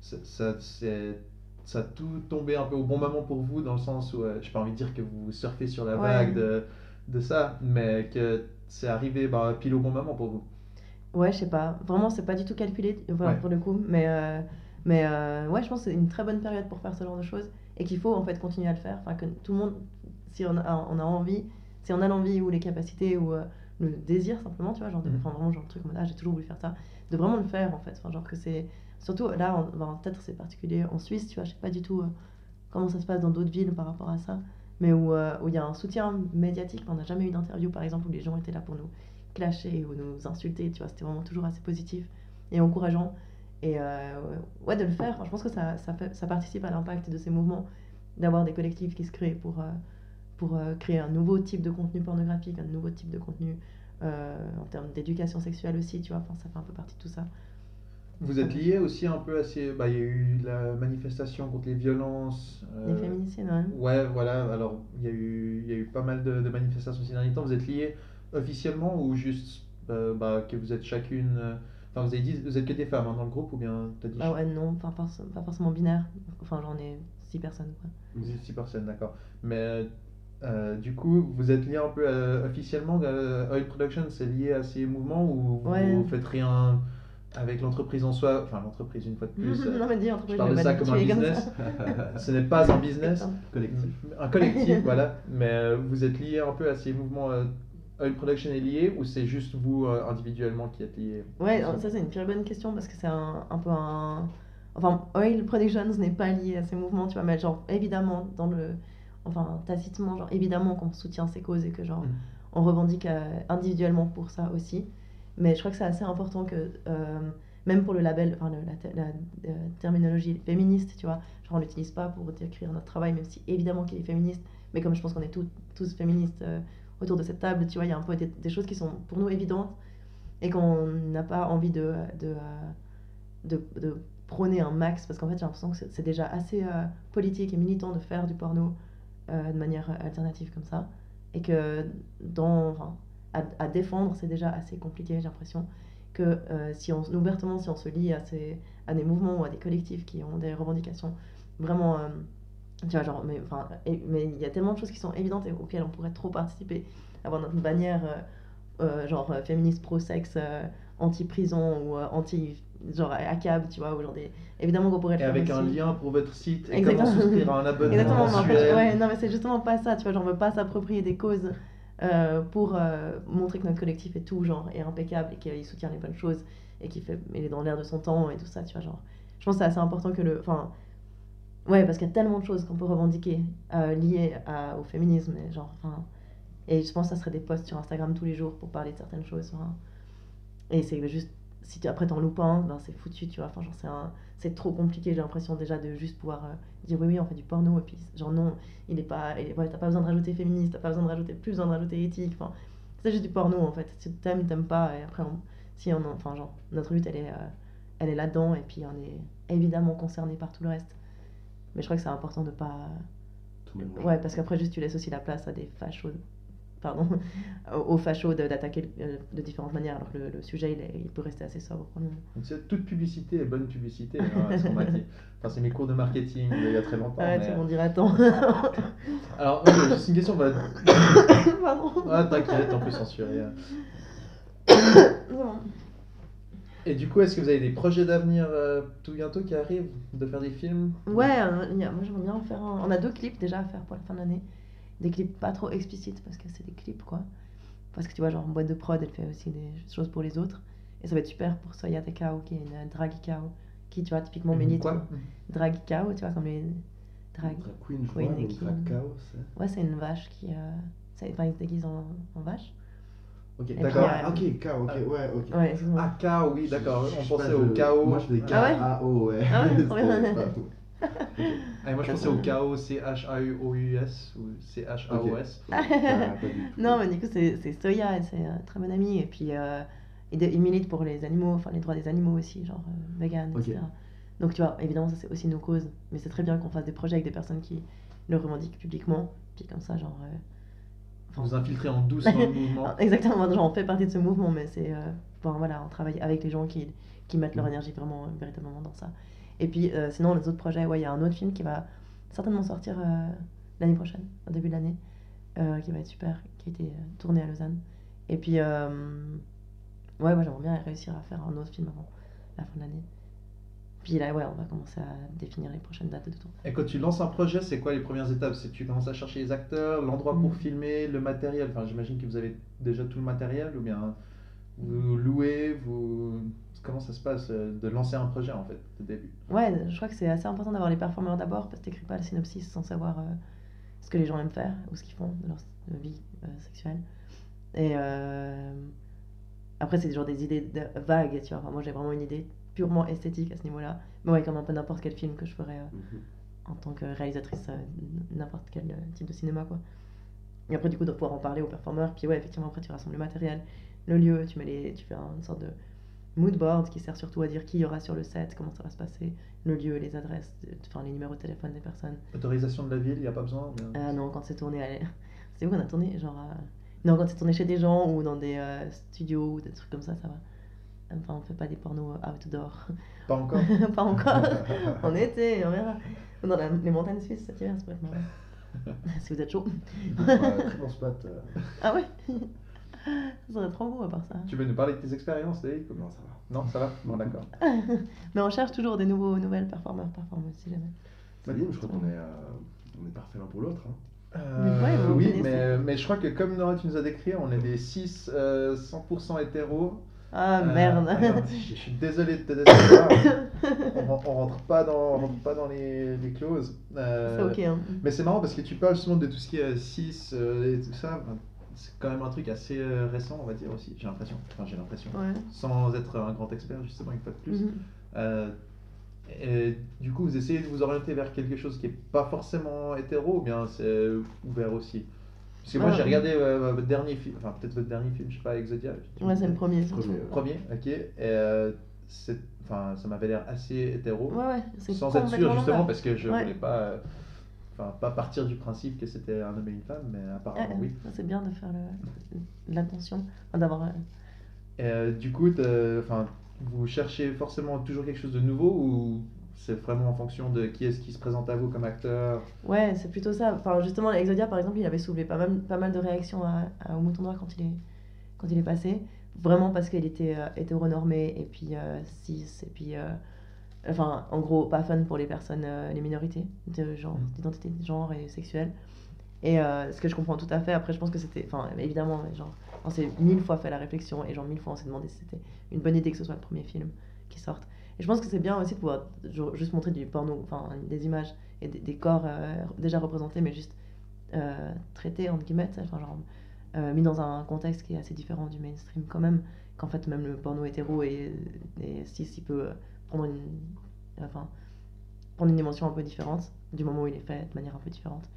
Ça, ça, c'est- ça a tout tombé un peu au bon moment pour vous, dans le sens où, euh, j'ai pas envie de dire que vous surfez sur la Ouais. vague de, de ça, mais que c'est arrivé bah, pile au bon moment pour vous. Ouais, je sais pas. Vraiment, c'est pas du tout calculé enfin, Ouais. pour le coup. Mais, euh, mais euh, ouais, je pense que c'est une très bonne période pour faire ce genre de choses et qu'il faut en fait continuer à le faire. Enfin, que tout le monde, si on a, on a envie, si on a l'envie ou les capacités ou euh, le désir simplement, tu vois, genre, de, enfin, vraiment, genre, le truc comme ah, j'ai toujours voulu faire ça, de vraiment le faire en fait. Enfin, genre que c'est. Surtout là, en- ben, peut-être c'est particulier en Suisse, tu vois, je sais pas du tout euh, comment ça se passe dans d'autres villes par rapport à ça, mais où euh, où il y a un soutien médiatique. On n'a jamais eu d'interview par exemple où les gens étaient là pour nous clasher ou nous insulter, tu vois, c'était vraiment toujours assez positif et encourageant. Et ouais, de le faire, je pense que ça, ça, fait- ça participe à l'impact de ces mouvements, d'avoir des collectifs qui se créent pour, pour euh, créer un nouveau type de contenu pornographique, un nouveau type de contenu euh, en termes d'éducation sexuelle aussi, tu vois, enfin, ça fait un peu partie de tout ça. Vous êtes lié aussi un peu à ces. Bah, il y a eu la manifestation contre les violences. Les euh, féminicides, ouais. Ouais, voilà. Alors, il y a eu, il y a eu pas mal de, de manifestations ces derniers temps. Vous êtes liés officiellement ou juste euh, bah, que vous êtes chacune. Enfin, vous avez dit, vous êtes que des femmes hein, dans le groupe ou bien t'as dit Ah ouais, non, pas, pas forcément binaire, enfin, j'en ai six personnes, quoi. Vous êtes six personnes, d'accord. Mais euh, du coup, vous êtes lié un peu euh, officiellement. euh, Oil Production, c'est lié à ces mouvements ou vous, Ouais. vous faites rien avec l'entreprise en soi? Enfin, l'entreprise, une fois de plus. euh, non, mais dis, je entreprise, parle je de ça comme un business. Ce n'est pas un business. Collectif. Un collectif, voilà. Mais euh, vous êtes lié un peu à ces mouvements. euh, Oil Production est lié ou c'est juste vous euh, individuellement qui êtes lié? Ouais, ça c'est une très bonne question parce que c'est un, un peu un... Enfin, Oil Productions n'est pas lié à ces mouvements, tu vois, mais genre évidemment dans le... Enfin, tacitement, genre évidemment qu'on soutient ces causes et que genre Mhm. on revendique euh, individuellement pour ça aussi. Mais je crois que c'est assez important que, euh, même pour le label, enfin le- la, euh, terminologie féministe, tu vois, genre on l'utilise pas pour décrire notre travail, même si évidemment qu'il est féministe, mais comme je pense qu'on est tous- tous féministes euh, autour de cette table, tu vois, il y a un peu des, des choses qui sont pour nous évidentes et qu'on n'a pas envie de, de, de, de prôner un max, parce qu'en fait j'ai l'impression que c'est c'est déjà assez euh, politique et militant de faire du porno euh, de manière alternative comme ça, et que dans, enfin, à, défendre c'est déjà assez compliqué, j'ai l'impression que euh, si on, ouvertement si on se lie à, ces, à des mouvements ou à des collectifs qui ont des revendications vraiment... euh, tu vois, genre, mais enfin, mais il y a tellement de choses qui sont évidentes et auxquelles on pourrait trop participer. Avoir notre bannière, genre féministe pro-sexe, anti-prison ou anti, genre ACAB, tu vois, ou genre des... Évidemment qu'on pourrait le Et faire avec un lien pour votre site et Exactement. comment souscrire à un abonnement Exactement, mais en fait, mensuel. ouais, non, mais c'est justement pas ça, tu vois, genre, on veut pas s'approprier des causes euh, pour euh, montrer que notre collectif est tout, genre, est impeccable et qu'il soutient les bonnes choses et qu'il fait, il est dans l'air de son temps et tout ça, tu vois, genre, je pense que c'est assez important que le, enfin, ouais, parce qu'il y a tellement de choses qu'on peut revendiquer euh, liées à- au féminisme, et genre, enfin, et je pense que ça serait des posts sur Instagram tous les jours pour parler de certaines choses, enfin, et c'est juste, si tu, après t'en loupes un, ben c'est foutu, tu vois, enfin, genre, c'est un, c'est trop compliqué, j'ai l'impression déjà de juste pouvoir euh, dire oui, oui, on fait du porno, et puis genre non, il est pas, il est- ouais, t'as pas besoin de rajouter féministe, t'as pas besoin de rajouter, plus besoin de rajouter éthique, enfin, c'est juste du porno en fait. Si t'aimes, t'aimes pas, et après, on- si on, en- enfin, genre, notre lutte elle est, euh, elle est là-dedans, et puis on est évidemment concerné par tout le reste. Mais je crois que c'est important de pas. Tout. Ouais, parce qu'après, juste tu laisses aussi la place à des fachos. Pardon, aux fachos d'attaquer euh, de différentes manières, alors que le, le sujet il, est- il peut rester assez sobre pour le moment. Donc, c'est- toute publicité est bonne publicité, hein, ce qu'on m'a dit. Enfin, c'est mes cours de marketing il y a très longtemps. Ouais, mais- monde dirait tant. Alors, ok, juste une question. bah- Pardon. Ah, t'inquiète, on peut censurer. hein. Non. Et du coup, est-ce que vous avez des projets d'avenir euh, tout bientôt qui arrivent De faire des films? Ouais, euh, moi j'aimerais bien en faire un. On a deux clips déjà à faire pour la fin de l'année. Des clips pas trop explicites parce que c'est des clips quoi. Parce que tu vois, genre en boîte de prod, elle fait aussi des choses pour les autres. Et ça va être super pour Soya Tekao qui est une euh, drag cow. Qui, tu vois, typiquement milite. Quoi Drag cow, tu vois, comme les drag. Drag queen, Queen vois, et qui- drag Ouais, c'est une vache qui. Euh... c'est- Enfin, ils se déguisent en, en vache. Ok, d'accord. euh, Ah, ok, chaos, ok, ouais, ok. Ouais. Ah, KO, oui, d'accord. On pensait au chaos. Moi, je faisais Ah ouais? K-A-O, ouais. Ah ouais, Ah, et moi, je pensais au chaos, C-H-A-O-U-S ou C-H-A-O-S. Du tout. Non, mais du coup, c'est c'est Soya, et c'est un très bon ami. Et puis, euh, il, il milite pour les animaux, enfin les droits des animaux aussi, genre euh, vegan, etc. Donc, tu vois, évidemment, ça c'est aussi nos causes. Mais c'est très bien qu'on fasse des projets avec des personnes qui le revendiquent publiquement. Puis comme ça, genre. euh, enfin, Vous infiltrez en douce dans le mouvement. Ah, Exactement, genre on fait partie de ce mouvement, mais c'est. euh, bon, voilà, on travaille avec les gens qui, qui mettent leur Mm. énergie vraiment, euh, véritablement dans ça. Et puis, euh, sinon, les autres projets, ouais, il y a un autre film qui va certainement sortir euh, l'année prochaine, au début de l'année, euh, qui va être super, qui a été tourné à Lausanne. Et puis, ouais, moi j'aimerais bien réussir à faire un autre film avant la fin de l'année. Puis là, ouais, on va commencer à définir les prochaines dates de tournage. Et quand tu lances un projet, c'est quoi les premières étapes? C'est tu commences à chercher les acteurs, l'endroit pour Mm. filmer, le matériel? Enfin, j'imagine que vous avez déjà tout le matériel ou bien vous louez, vous. Comment ça se passe euh, de lancer un projet en fait, au début Ouais, je crois que c'est assez important d'avoir les performeurs d'abord parce que t'écris pas le synopsis sans savoir euh, ce que les gens aiment faire ou ce qu'ils font de leur vie euh, sexuelle. Et euh, après, c'est genre des idées de- vagues, tu vois. Enfin, moi, j'ai vraiment une idée purement esthétique à ce niveau-là. Mais ouais, comme un peu n'importe quel film que je ferais Mhm. en tant que réalisatrice, n'importe quel type de cinéma, quoi. Et après, du coup, de pouvoir en parler aux performeurs. Puis ouais, effectivement, après, tu rassembles le matériel, le lieu, tu, mets les, tu fais une sorte de mood board qui sert surtout à dire qui y aura sur le set, comment ça va se passer, le lieu, les adresses, euh, enfin les numéros de téléphone des personnes. Autorisation de la ville, il n'y a pas besoin bien- Ah non, quand c'est tourné, à... c'est où qu'on a tourné Genre, à- non, quand c'est tourné chez des gens ou dans des euh, studios ou des trucs comme ça, ça va. Enfin, on fait pas des pornos outdoor. Pas encore pas encore. en été, on verra. Dans la- les montagnes suisses cet hiver, être marrant. si vous êtes chaud. Très bon spot. euh. Ah ouais Ça serait trop beau à part ça. Tu veux nous parler de tes expériences, David Non, ça va? Non, ça va? Bon, d'accord. Mais on cherche toujours des nouveaux, nouvelles performeurs, performeuses, si jamais. Je crois qu'on est, euh, on est parfait l'un pour l'autre. hein. Euh, Ouais, vous oui, mais, mais je crois que comme Nora, tu nous as décrit, on est des 6 euh, 100% hétéros. Ah Euh, merde alors, je suis désolé de te décevoir. on, ren- on rentre pas dans, on rentre pas dans les, les clauses. Euh, C'est ok, hein. Mais c'est marrant parce que tu parles souvent de tout ce qui est 6 et tout ça. C'est quand même un truc assez euh, récent, on va dire aussi. J'ai l'impression. Enfin, j'ai l'impression. Ouais. Sans être un grand expert, justement, une fois de plus. Mhm. Euh, et du coup, vous essayez de vous orienter vers quelque chose qui est pas forcément hétéro ou bien c'est ouvert aussi? Parce que moi, Ah. j'ai regardé euh, votre dernier film, enfin peut-être votre dernier film, je sais pas, Exodia. Ouais, c'est le premier. Premier. Premier, ok. Et euh, c'est- enfin, ça m'avait l'air assez hétéro. Ouais, ouais, c'est sans être sûr, justement, parce que je Ouais. voulais pas. Euh, Enfin, pas partir du principe que c'était un homme et une femme, mais apparemment Ouais, oui. ça, C'est bien de faire l'attention, enfin, d'avoir. euh, euh, du coup, enfin, vous cherchez forcément toujours quelque chose de nouveau ou c'est vraiment en fonction de qui est-ce qui se présente à vous comme acteur? Ouais, c'est plutôt ça. Enfin, justement, Exodia, par exemple, il avait soulevé pas mal, pas mal de réactions à, à- au Mouton Noir quand il est, quand il est passé. Vraiment parce qu'il était euh, hétéronormé et puis euh, cis, et puis. Enfin, en gros, pas fun pour les personnes, euh, les minorités de genre, Mhm. d'identité de genre et sexuelle. Et euh, ce que je comprends tout à fait. Après, je pense que c'était. Enfin, évidemment, genre, on s'est mille fois fait la réflexion et genre mille fois on s'est demandé si c'était une bonne idée que ce soit le premier film qui sorte. Et je pense que c'est bien aussi de pouvoir ju- juste montrer du porno, enfin des images et des, des corps euh, déjà représentés, mais juste traités, entre guillemets, enfin, genre, euh, mis dans un contexte qui est assez différent du mainstream quand même, qu'en fait même le porno hétéro cis, il peut euh, prendre une, enfin, prendre une dimension un peu différente du moment où il est fait de manière un peu différente.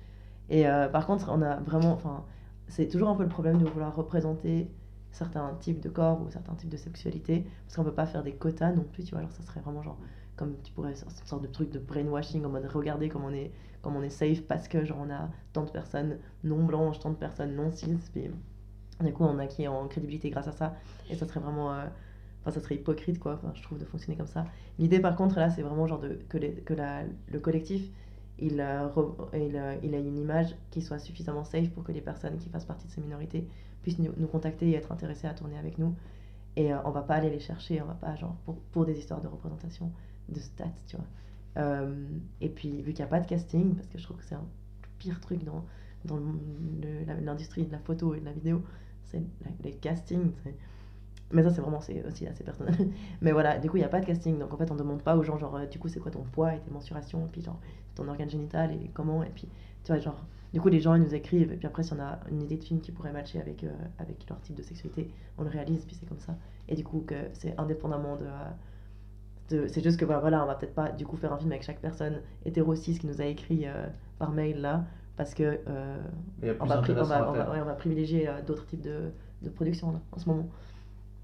Et euh, par contre, on a vraiment, enfin, c'est toujours un peu le problème de vouloir représenter certains types de corps ou certains types de sexualité, parce qu'on peut pas faire des quotas non plus, tu vois, alors ça serait vraiment genre comme tu pourrais, une sorte de truc de brainwashing en mode regarder comme on est, comme on est safe parce que genre on a tant de personnes non blanches, tant de personnes non cis, puis du coup on acquiert en crédibilité grâce à ça, et ça serait vraiment. euh, Enfin, ça serait hypocrite, quoi, enfin, je trouve, de fonctionner comme ça. L'idée, par contre, là, c'est vraiment genre de, que, les- que la, le collectif, il, euh, il, euh, a une image qui soit suffisamment safe pour que les personnes qui fassent partie de ces minorités puissent nous, contacter et être intéressées à tourner avec nous. Et euh, on va pas aller les chercher, on va pas, genre, pour, pour des histoires de représentation, de stats, tu vois. Euh, et puis, vu qu'il n'y a pas de casting, parce que je trouve que c'est un pire truc dans, dans l'industrie de la photo et de la vidéo, c'est les castings. Mais ça, c'est vraiment c'est aussi assez personnel. Mais voilà, du coup, il n'y a pas de casting. Donc, en fait, on demande pas aux gens, genre, euh, du coup, c'est quoi ton poids et tes mensurations, et puis, genre, ton organe génital et comment. Et puis, tu vois, genre, du coup, les gens, ils nous écrivent. Et puis après, si on a une idée de film qui pourrait matcher avec, euh, avec leur type de sexualité, on le réalise, puis c'est comme ça. Et du coup, que c'est indépendamment de. de- c'est juste que bah, voilà, on va peut-être pas du coup faire un film avec chaque personne hétéro cis qui nous a écrit euh, par mail là, parce que euh, on, va, pri- on, intéressant va, à on, va, faire. ouais, on va privilégier d'autres types de, de productions là, en ce moment.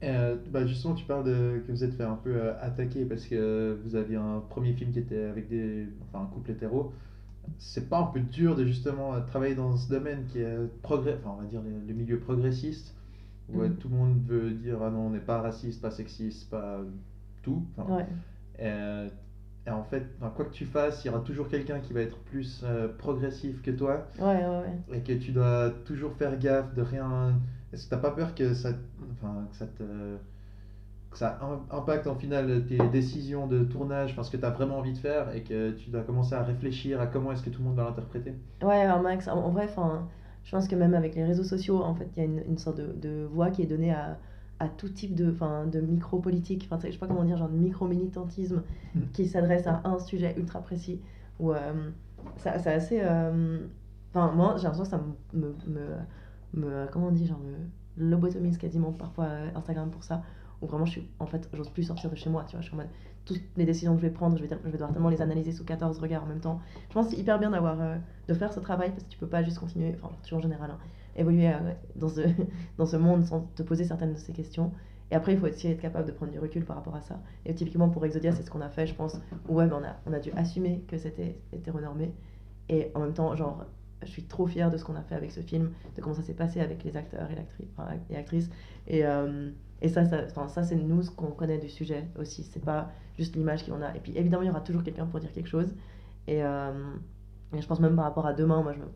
Euh, bah justement, tu parles de que vous êtes fait un peu euh, attaquer parce que vous aviez un premier film qui était avec des, enfin, un couple hétéro. C'est pas un peu dur de justement euh, travailler dans ce domaine qui est progrès, enfin on va dire le, le milieu progressiste où euh, Mhm. tout le monde veut dire ah non on n'est pas raciste, pas sexiste, pas tout. Enfin, Ouais. et en fait, enfin, quoi que tu fasses, il y aura toujours quelqu'un qui va être plus progressif que toi Ouais, ouais, ouais. et que tu dois toujours faire gaffe de rien. Est-ce que t'as pas peur que ça, enfin, que ça te, que ça im- impacte en final tes décisions de tournage, enfin, ce que tu as vraiment envie de faire et que tu dois commencer à réfléchir à comment est-ce que tout le monde va l'interpréter? Ouais, alors Max, en, en vrai, enfin, je pense que même avec les réseaux sociaux, en fait, il y a une, une sorte de, de voix qui est donnée à, à tout type de, de micro-politique, enfin, je sais pas comment dire, genre de micro-militantisme qui s'adresse à un sujet ultra précis. Ou euh, ça- c'est assez. euh, Enfin, moi, j'ai l'impression que ça me, me, me, me- Comment on dit Genre, me lobotomise quasiment parfois euh, Instagram pour ça. Où vraiment, je suis. En fait, j'ose plus sortir de chez moi, tu vois. Je suis en mode. Toutes les décisions que je vais prendre, je vais, je vais devoir tellement les analyser sous 14 regards en même temps. Je pense que c'est hyper bien d'avoir. euh, de faire ce travail parce que tu peux pas juste continuer. Enfin, tu en général, hein, évoluer euh, dans, ce, dans ce monde sans te poser certaines de ces questions. Et après, il faut aussi être capable de prendre du recul par rapport à ça. Et typiquement pour Exodia, c'est ce qu'on a fait, je pense. Ouais, mais on, a, on a dû assumer que c'était hétéronormé. Et en même temps, genre, je suis trop fière de ce qu'on a fait avec ce film, de comment ça s'est passé avec les acteurs et, l'actrice, enfin, et actrices. Et, euh, et ça, ça, ça c'est nous ce qu'on connaît du sujet aussi. C'est pas juste l'image qu'on a. Et puis évidemment, il y aura toujours quelqu'un pour dire quelque chose. Et, euh, et je pense même par rapport à demain, moi je me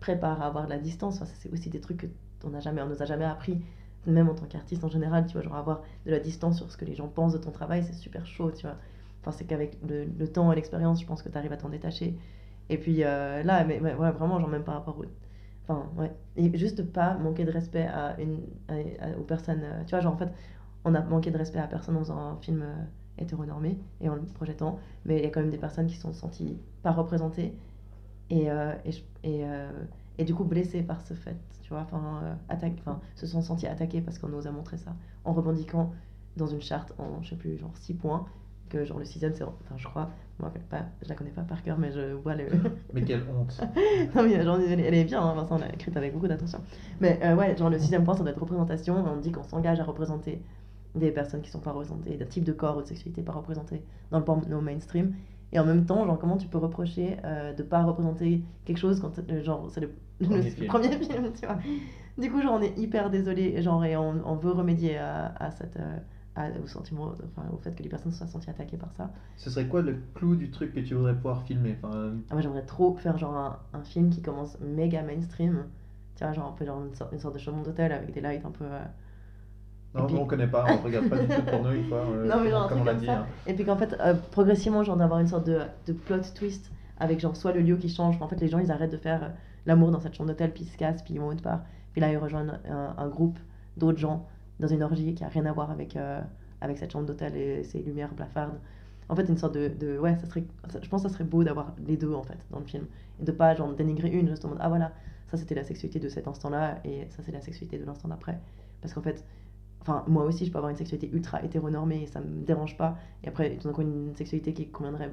prépare à avoir de la distance. Enfin, c'est aussi des trucs qu'on n'a nous a jamais appris, même en tant qu'artiste en général, tu vois, genre avoir de la distance sur ce que les gens pensent de ton travail, c'est super chaud, tu vois. Enfin, c'est qu'avec le, le temps et l'expérience, je pense que tu arrives à t'en détacher. Et puis euh, là, mais, ouais, vraiment, genre même par rapport au... Enfin, ouais. Et juste pas manquer de respect à une, aux personnes. euh, tu vois, genre en fait, on a manqué de respect à personne faisant un film euh, hétéronormé et en le projetant, mais il y a quand même des personnes qui se sont senties pas représentées et, euh, et, et, et du coup blessées par ce fait, tu vois, enfin, enfin, se sont senties attaquées parce qu'on nous a montré ça, en revendiquant dans une charte en, je sais plus, genre 6 points, que genre le sixième, c'est, enfin, je crois, je me rappelle pas, je la connais pas par cœur, mais je vois le... Mais quelle honte! non mais genre, elle, elle est bien, hein, Vincent, on l'a écrite avec beaucoup d'attention. Mais euh, ouais, genre le sixième point, ça doit être représentation. On dit qu'on s'engage à représenter des personnes qui sont pas représentées, des types de corps ou de sexualité pas représentés dans le porno mainstream. Et en même temps, genre, comment tu peux reprocher euh, de pas représenter quelque chose quand euh, genre c'est le, Premier le film. premier film, tu vois. Du coup, genre, on est hyper désolé, genre, et on, on veut remédier à, à cette, euh, à- au sentiment, enfin, au fait que les personnes se soient senties attaquées par ça. Ce serait quoi le clou du truc que tu voudrais pouvoir filmer? Enfin, Ah, moi j'aimerais trop faire genre un, un film qui commence méga mainstream. Tu vois, genre un peu genre une sorte, une sorte de chambre d'hôtel avec des lights un peu. euh, non, puis- nous, on connaît pas, on regarde pas du tout de porno une fois, euh, Non, mais genre comme on l'a dit. ça. hein. Et puis qu'en fait, euh, progressivement, genre d'avoir une sorte de, de plot twist avec genre soit le lieu qui change. En fait, les gens ils arrêtent de faire euh, l'amour dans cette chambre d'hôtel, puis ils se cassent, puis ils vont autre part. Puis là, ils rejoignent un, un groupe d'autres gens dans une orgie qui a rien à voir avec, euh, avec cette chambre d'hôtel et ses lumières blafardes. En fait, une sorte de. de ouais, ça serait, je pense que ça serait beau d'avoir les deux en fait dans le film. Et de pas genre dénigrer une, juste en ah voilà, ça c'était la sexualité de cet instant-là et ça c'est la sexualité de l'instant d'après. Parce qu'en fait, enfin, moi aussi je peux avoir une sexualité ultra hétéronormée et ça me dérange pas. Et après, tout d'un coup, une sexualité qui conviendrait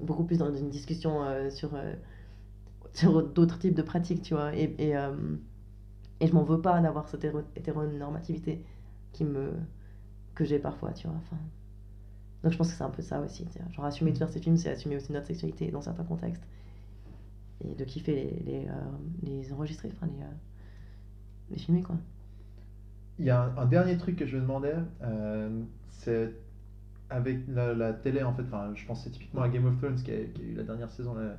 beaucoup plus dans une discussion euh, sur, euh, sur d'autres types de pratiques, tu vois. Et, et, euh, et je m'en veux pas d'avoir cette hétéro- hétéronormativité qui me, que j'ai parfois, tu vois. Enfin, Donc je pense que c'est un peu ça aussi. tu vois. Genre assumer de faire ces films, c'est assumer aussi notre sexualité dans certains contextes. Et de kiffer les, les, euh, les enregistrer, enfin les, euh, les filmer quoi. Il y a un, un dernier truc que je me demandais, euh, c'est avec la, la télé en fait, enfin, je pensais typiquement à Game of Thrones qui a, qui a eu la dernière saison la,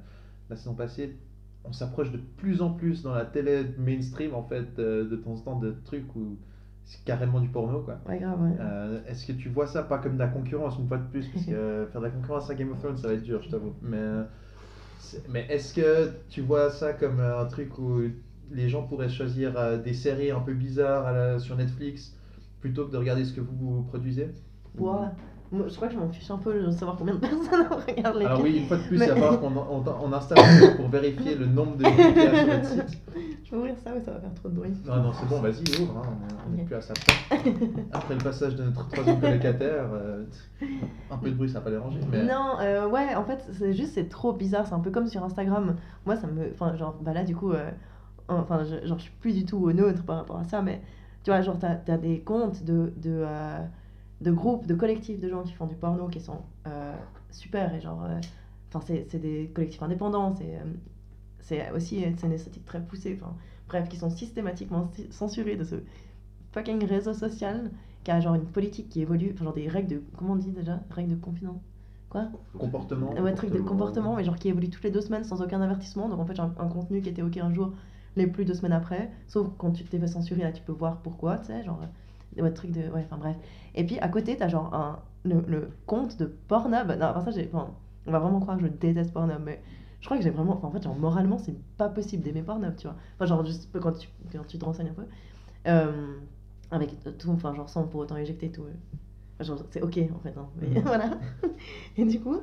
la saison passée. On s'approche de plus en plus dans la télé mainstream en fait, euh, de temps en temps de trucs où c'est carrément du porno quoi. Ouais, grave, ouais. Euh, Est-ce que tu vois ça pas comme de la concurrence une fois de plus? Parce que euh, faire de la concurrence à Game of Thrones ça va être dur, je t'avoue. Mais, euh, c'est- mais est-ce que tu vois ça comme un truc où les gens pourraient choisir euh, des séries un peu bizarres à la- sur Netflix plutôt que de regarder ce que vous, vous produisez? Ouais. Moi, je crois que je m'en fiche un peu de savoir combien de personnes regardent les Alors oui, une fois de plus, il va falloir qu'on on, on installe un truc pour vérifier le nombre de vues qu'il y a sur notre site. Je vais ouvrir ça, mais ça va faire trop de bruit. Non, non, c'est bon, vas-y, ouvre, hein, on n'est plus à ça près. Après le passage de notre troisième colocataire, euh, un peu de bruit, ça va pas déranger. Mais... Non, euh, ouais, en fait, c'est juste, c'est trop bizarre. C'est un peu comme sur Instagram. Moi, ça me. Enfin, genre, bah là, du coup, euh, enfin, je, genre, je suis plus du tout au neutre par rapport à ça, mais tu vois, genre, t'as as des comptes de, de, euh, de groupes, de collectifs de gens qui font du porno qui sont euh, super et genre. euh, Enfin, c'est c'est des collectifs indépendants, c'est. euh, c'est aussi c'est une esthétique très poussée, enfin, bref, qui sont systématiquement censurés de ce fucking réseau social qui a genre une politique qui évolue, genre des règles de, comment on dit déjà Règles de confidence Quoi? Comportement. Ouais, truc de comportement, mais genre qui évolue toutes les deux semaines sans aucun avertissement. Donc en fait, un, un contenu qui était ok un jour, les plus deux semaines après. Sauf quand tu t'es fait censurer, là, tu peux voir pourquoi, tu sais, genre. Ouais, truc de. Ouais, enfin bref. Et puis à côté, t'as genre un, le, le compte de Pornhub. Non, enfin ça, j'ai. Enfin, on va vraiment croire que je déteste Pornhub, mais je crois que j'ai vraiment. Enfin, en fait, genre moralement, c'est pas possible d'aimer Pornhub, tu vois. Enfin, genre juste quand tu, quand tu te renseignes un peu. Euh, avec tout, enfin, genre sans pour autant éjecter tout. euh, Genre, c'est ok en fait. hein, mais Mhm. voilà. Et du coup,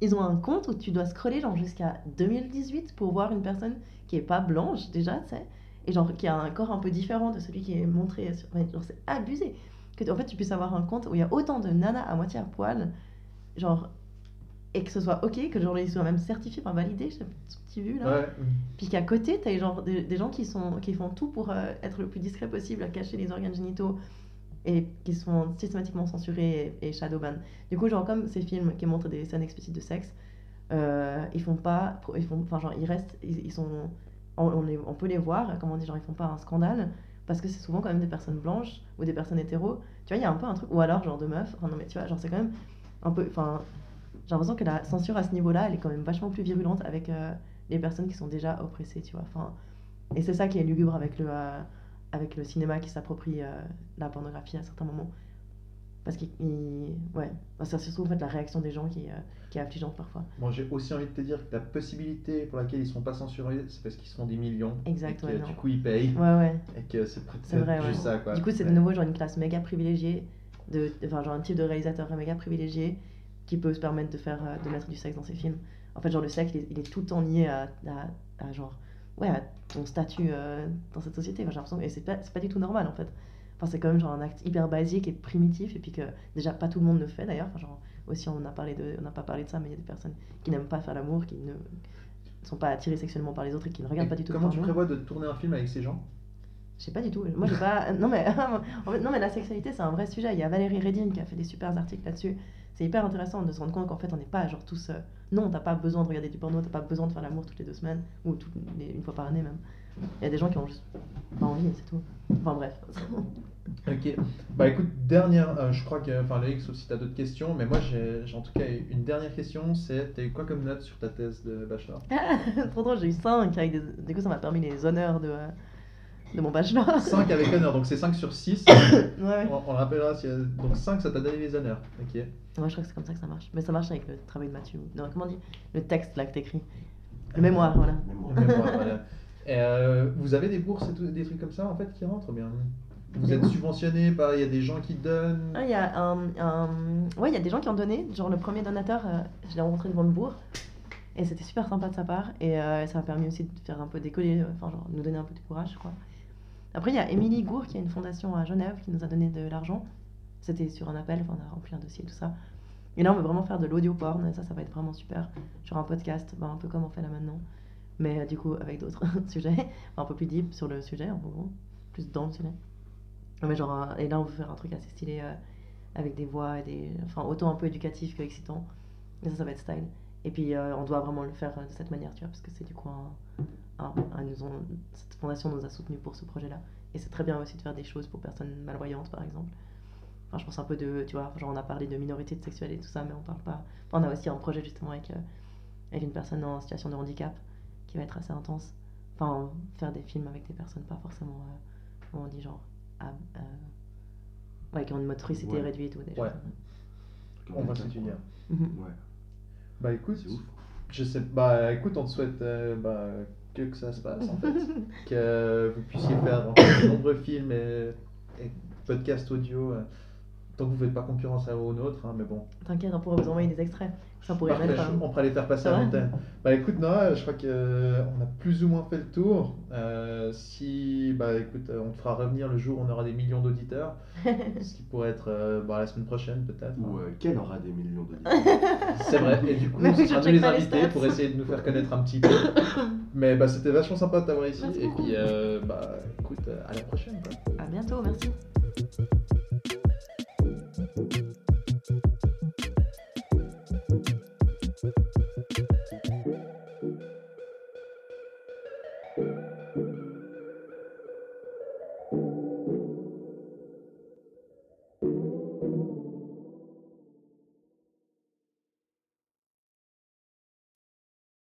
ils ont un compte où tu dois scroller genre jusqu'à 2018 pour voir une personne qui est pas blanche déjà, tu sais, et genre qui a un corps un peu différent de celui qui est montré. Sur... genre, c'est abusé. Que en fait, tu puisses avoir un compte où il y a autant de nanas à moitié à poil, genre, et que ce soit ok, que genre ils soient même certifiés, enfin validés, ce ce petit vu là. Ouais. Puis qu'à côté, tu as genre des, des gens qui, sont, qui font tout pour euh, être le plus discret possible, à cacher les organes génitaux et qui sont systématiquement censurés et, et shadowban. Du coup, genre comme ces films qui montrent des scènes explicites de sexe, euh, ils font pas, ils font, enfin genre ils restent, ils, ils sont, on, on, peut les voir, comment on dit, genre ils font pas un scandale parce que c'est souvent quand même des personnes blanches ou des personnes hétéros. Tu vois, il y a un peu un truc, ou alors genre de meufs. Enfin non mais tu vois, genre c'est quand même un peu, j'ai l'impression que la censure à ce niveau-là, elle est quand même vachement plus virulente avec euh, les personnes qui sont déjà oppressées, tu vois. Et c'est ça qui est lugubre avec le, euh, avec le cinéma qui s'approprie euh, la pornographie à certains moments. Parce il- Ouais, c'est surtout en fait la réaction des gens qui, euh, qui est affligeante parfois. Bon, j'ai aussi envie de te dire que la possibilité pour laquelle ils sont pas censurés, c'est parce qu'ils se font des millions. Exact, et que ouais, du coup ils payent. Ouais, ouais. Et que c'est peut-être juste ça quoi. Du coup, c'est de nouveau genre une classe méga privilégiée, de, enfin genre un type de réalisateur méga privilégié qui peut se permettre de faire, euh, de mettre du sexe dans ses films. En fait, genre le sexe, il est, il est tout le temps lié à, à, à genre, ouais, à ton statut euh, dans cette société. Enfin, j'ai l'impression, et c'est pas, pas du tout normal en fait. Enfin, c'est quand même genre un acte hyper basique et primitif, et puis que déjà pas tout le monde le fait d'ailleurs. Enfin, genre, aussi, on a parlé de, on n'a pas parlé de ça, mais il y a des personnes qui n'aiment pas faire l'amour, qui ne sont pas attirées sexuellement par les autres et qui ne regardent Et pas du tout Comment tu prévois de tourner un film avec ces gens? Je sais pas du tout. Moi, j'ai pas. Non mais, en fait, non, mais la sexualité, c'est un vrai sujet. Il y a Valérie Redin qui a fait des super articles là-dessus. C'est hyper intéressant de se rendre compte qu'en fait, on n'est pas genre tous. euh, Non, t'as pas besoin de regarder du porno, t'as pas besoin de faire l'amour toutes les deux semaines, ou toutes les- une fois par année même. Il y a des gens qui ont juste pas envie, et c'est tout. Enfin bref. Ok. Bah écoute, dernière, euh, je crois que, enfin Loïc, sauf si tu as d'autres questions, mais moi j'ai en tout cas une dernière question, c'est t'as eu quoi comme note sur ta thèse de bachelor? Trop drôle, j'ai eu 5. Avec des... Du coup, ça m'a permis les honneurs de, euh, de mon bachelor. 5 avec honneur, donc c'est 5 sur 6. ouais. On, on rappellera, a- donc 5 ça t'a donné les honneurs. Ok. Ouais, je crois que c'est comme ça que ça marche. Mais ça marche avec le travail de Mathieu. Non, comment on dit? Le texte là que t'écris. Le mémoire, voilà. Le mémoire, voilà. Euh, vous avez des bourses et tout- des trucs comme ça en fait qui rentrent bien? Vous Des êtes bourses? subventionné par, il y a des gens qui donnent? Ah, il y a un, un- Ouais, il y a des gens qui ont donné. Genre, le premier donateur, euh, je l'ai rencontré devant le bourg. Et c'était super sympa de sa part. Et euh, ça m'a permis aussi de faire un peu décoller, enfin, genre, nous donner un peu de courage, crois. Après, il y a Émilie Gour, qui a une fondation à Genève, qui nous a donné de l'argent. C'était sur un appel, on a rempli un dossier, tout ça. Et là, on veut vraiment faire de l'audio porn. Ça, ça va être vraiment super. Sur un podcast, ben, un peu comme on fait là maintenant. Mais euh, du coup, avec d'autres sujets. Un peu plus deep sur le sujet, en gros. Plus dans le sujet. Mais genre, un- et là, on veut faire un truc assez stylé euh, avec des voix et des. Enfin, autant un peu éducatif que excitant. Et ça, ça va être style. Et puis, euh, on doit vraiment le faire euh, de cette manière, tu vois, parce que c'est du coup cette fondation nous a soutenus pour ce projet-là. Et c'est très bien aussi de faire des choses pour personnes malvoyantes, par exemple. Enfin, je pense un peu de. Tu vois, genre, on a parlé de minorité de sexuelle et tout ça, mais on parle pas. On a aussi un projet justement avec, euh, avec une personne en situation de handicap qui va être assez intense. Enfin, faire des films avec des personnes pas forcément. euh, comment on dit, genre. ah, euh, ouais, qui ont une motricité Ouais. réduite ou des Ouais. choses. On que tu dis. Mhm. Ouais, Bah écoute, c'est ouf. je sais, bah écoute, on te souhaite euh, bah, que, que ça se passe en fait, que vous puissiez faire de nombreux films et, et podcasts audio, euh, tant que vous faites pas concurrence à- aux nôtres, hein, mais bon. T'inquiète, on pourrait vous envoyer des extraits. Ça pourrait Parfait, mettre. on pourra les faire passer à l'antenne. Bah écoute Nora, je crois que euh, on a plus ou moins fait le tour. Euh, si bah écoute, euh, on te fera revenir le jour où on aura des millions d'auditeurs, ce qui pourrait être euh, bah, la semaine prochaine peut-être. Ou hein. euh, quel aura des millions d'auditeurs C'est vrai, et du coup, je sera nous les invités pour essayer de nous faire connaître un petit peu. Mais bah, c'était vachement sympa de t'avoir ici, Merci et beaucoup. puis euh, bah, écoute, à la prochaine. quoi. À bientôt, merci.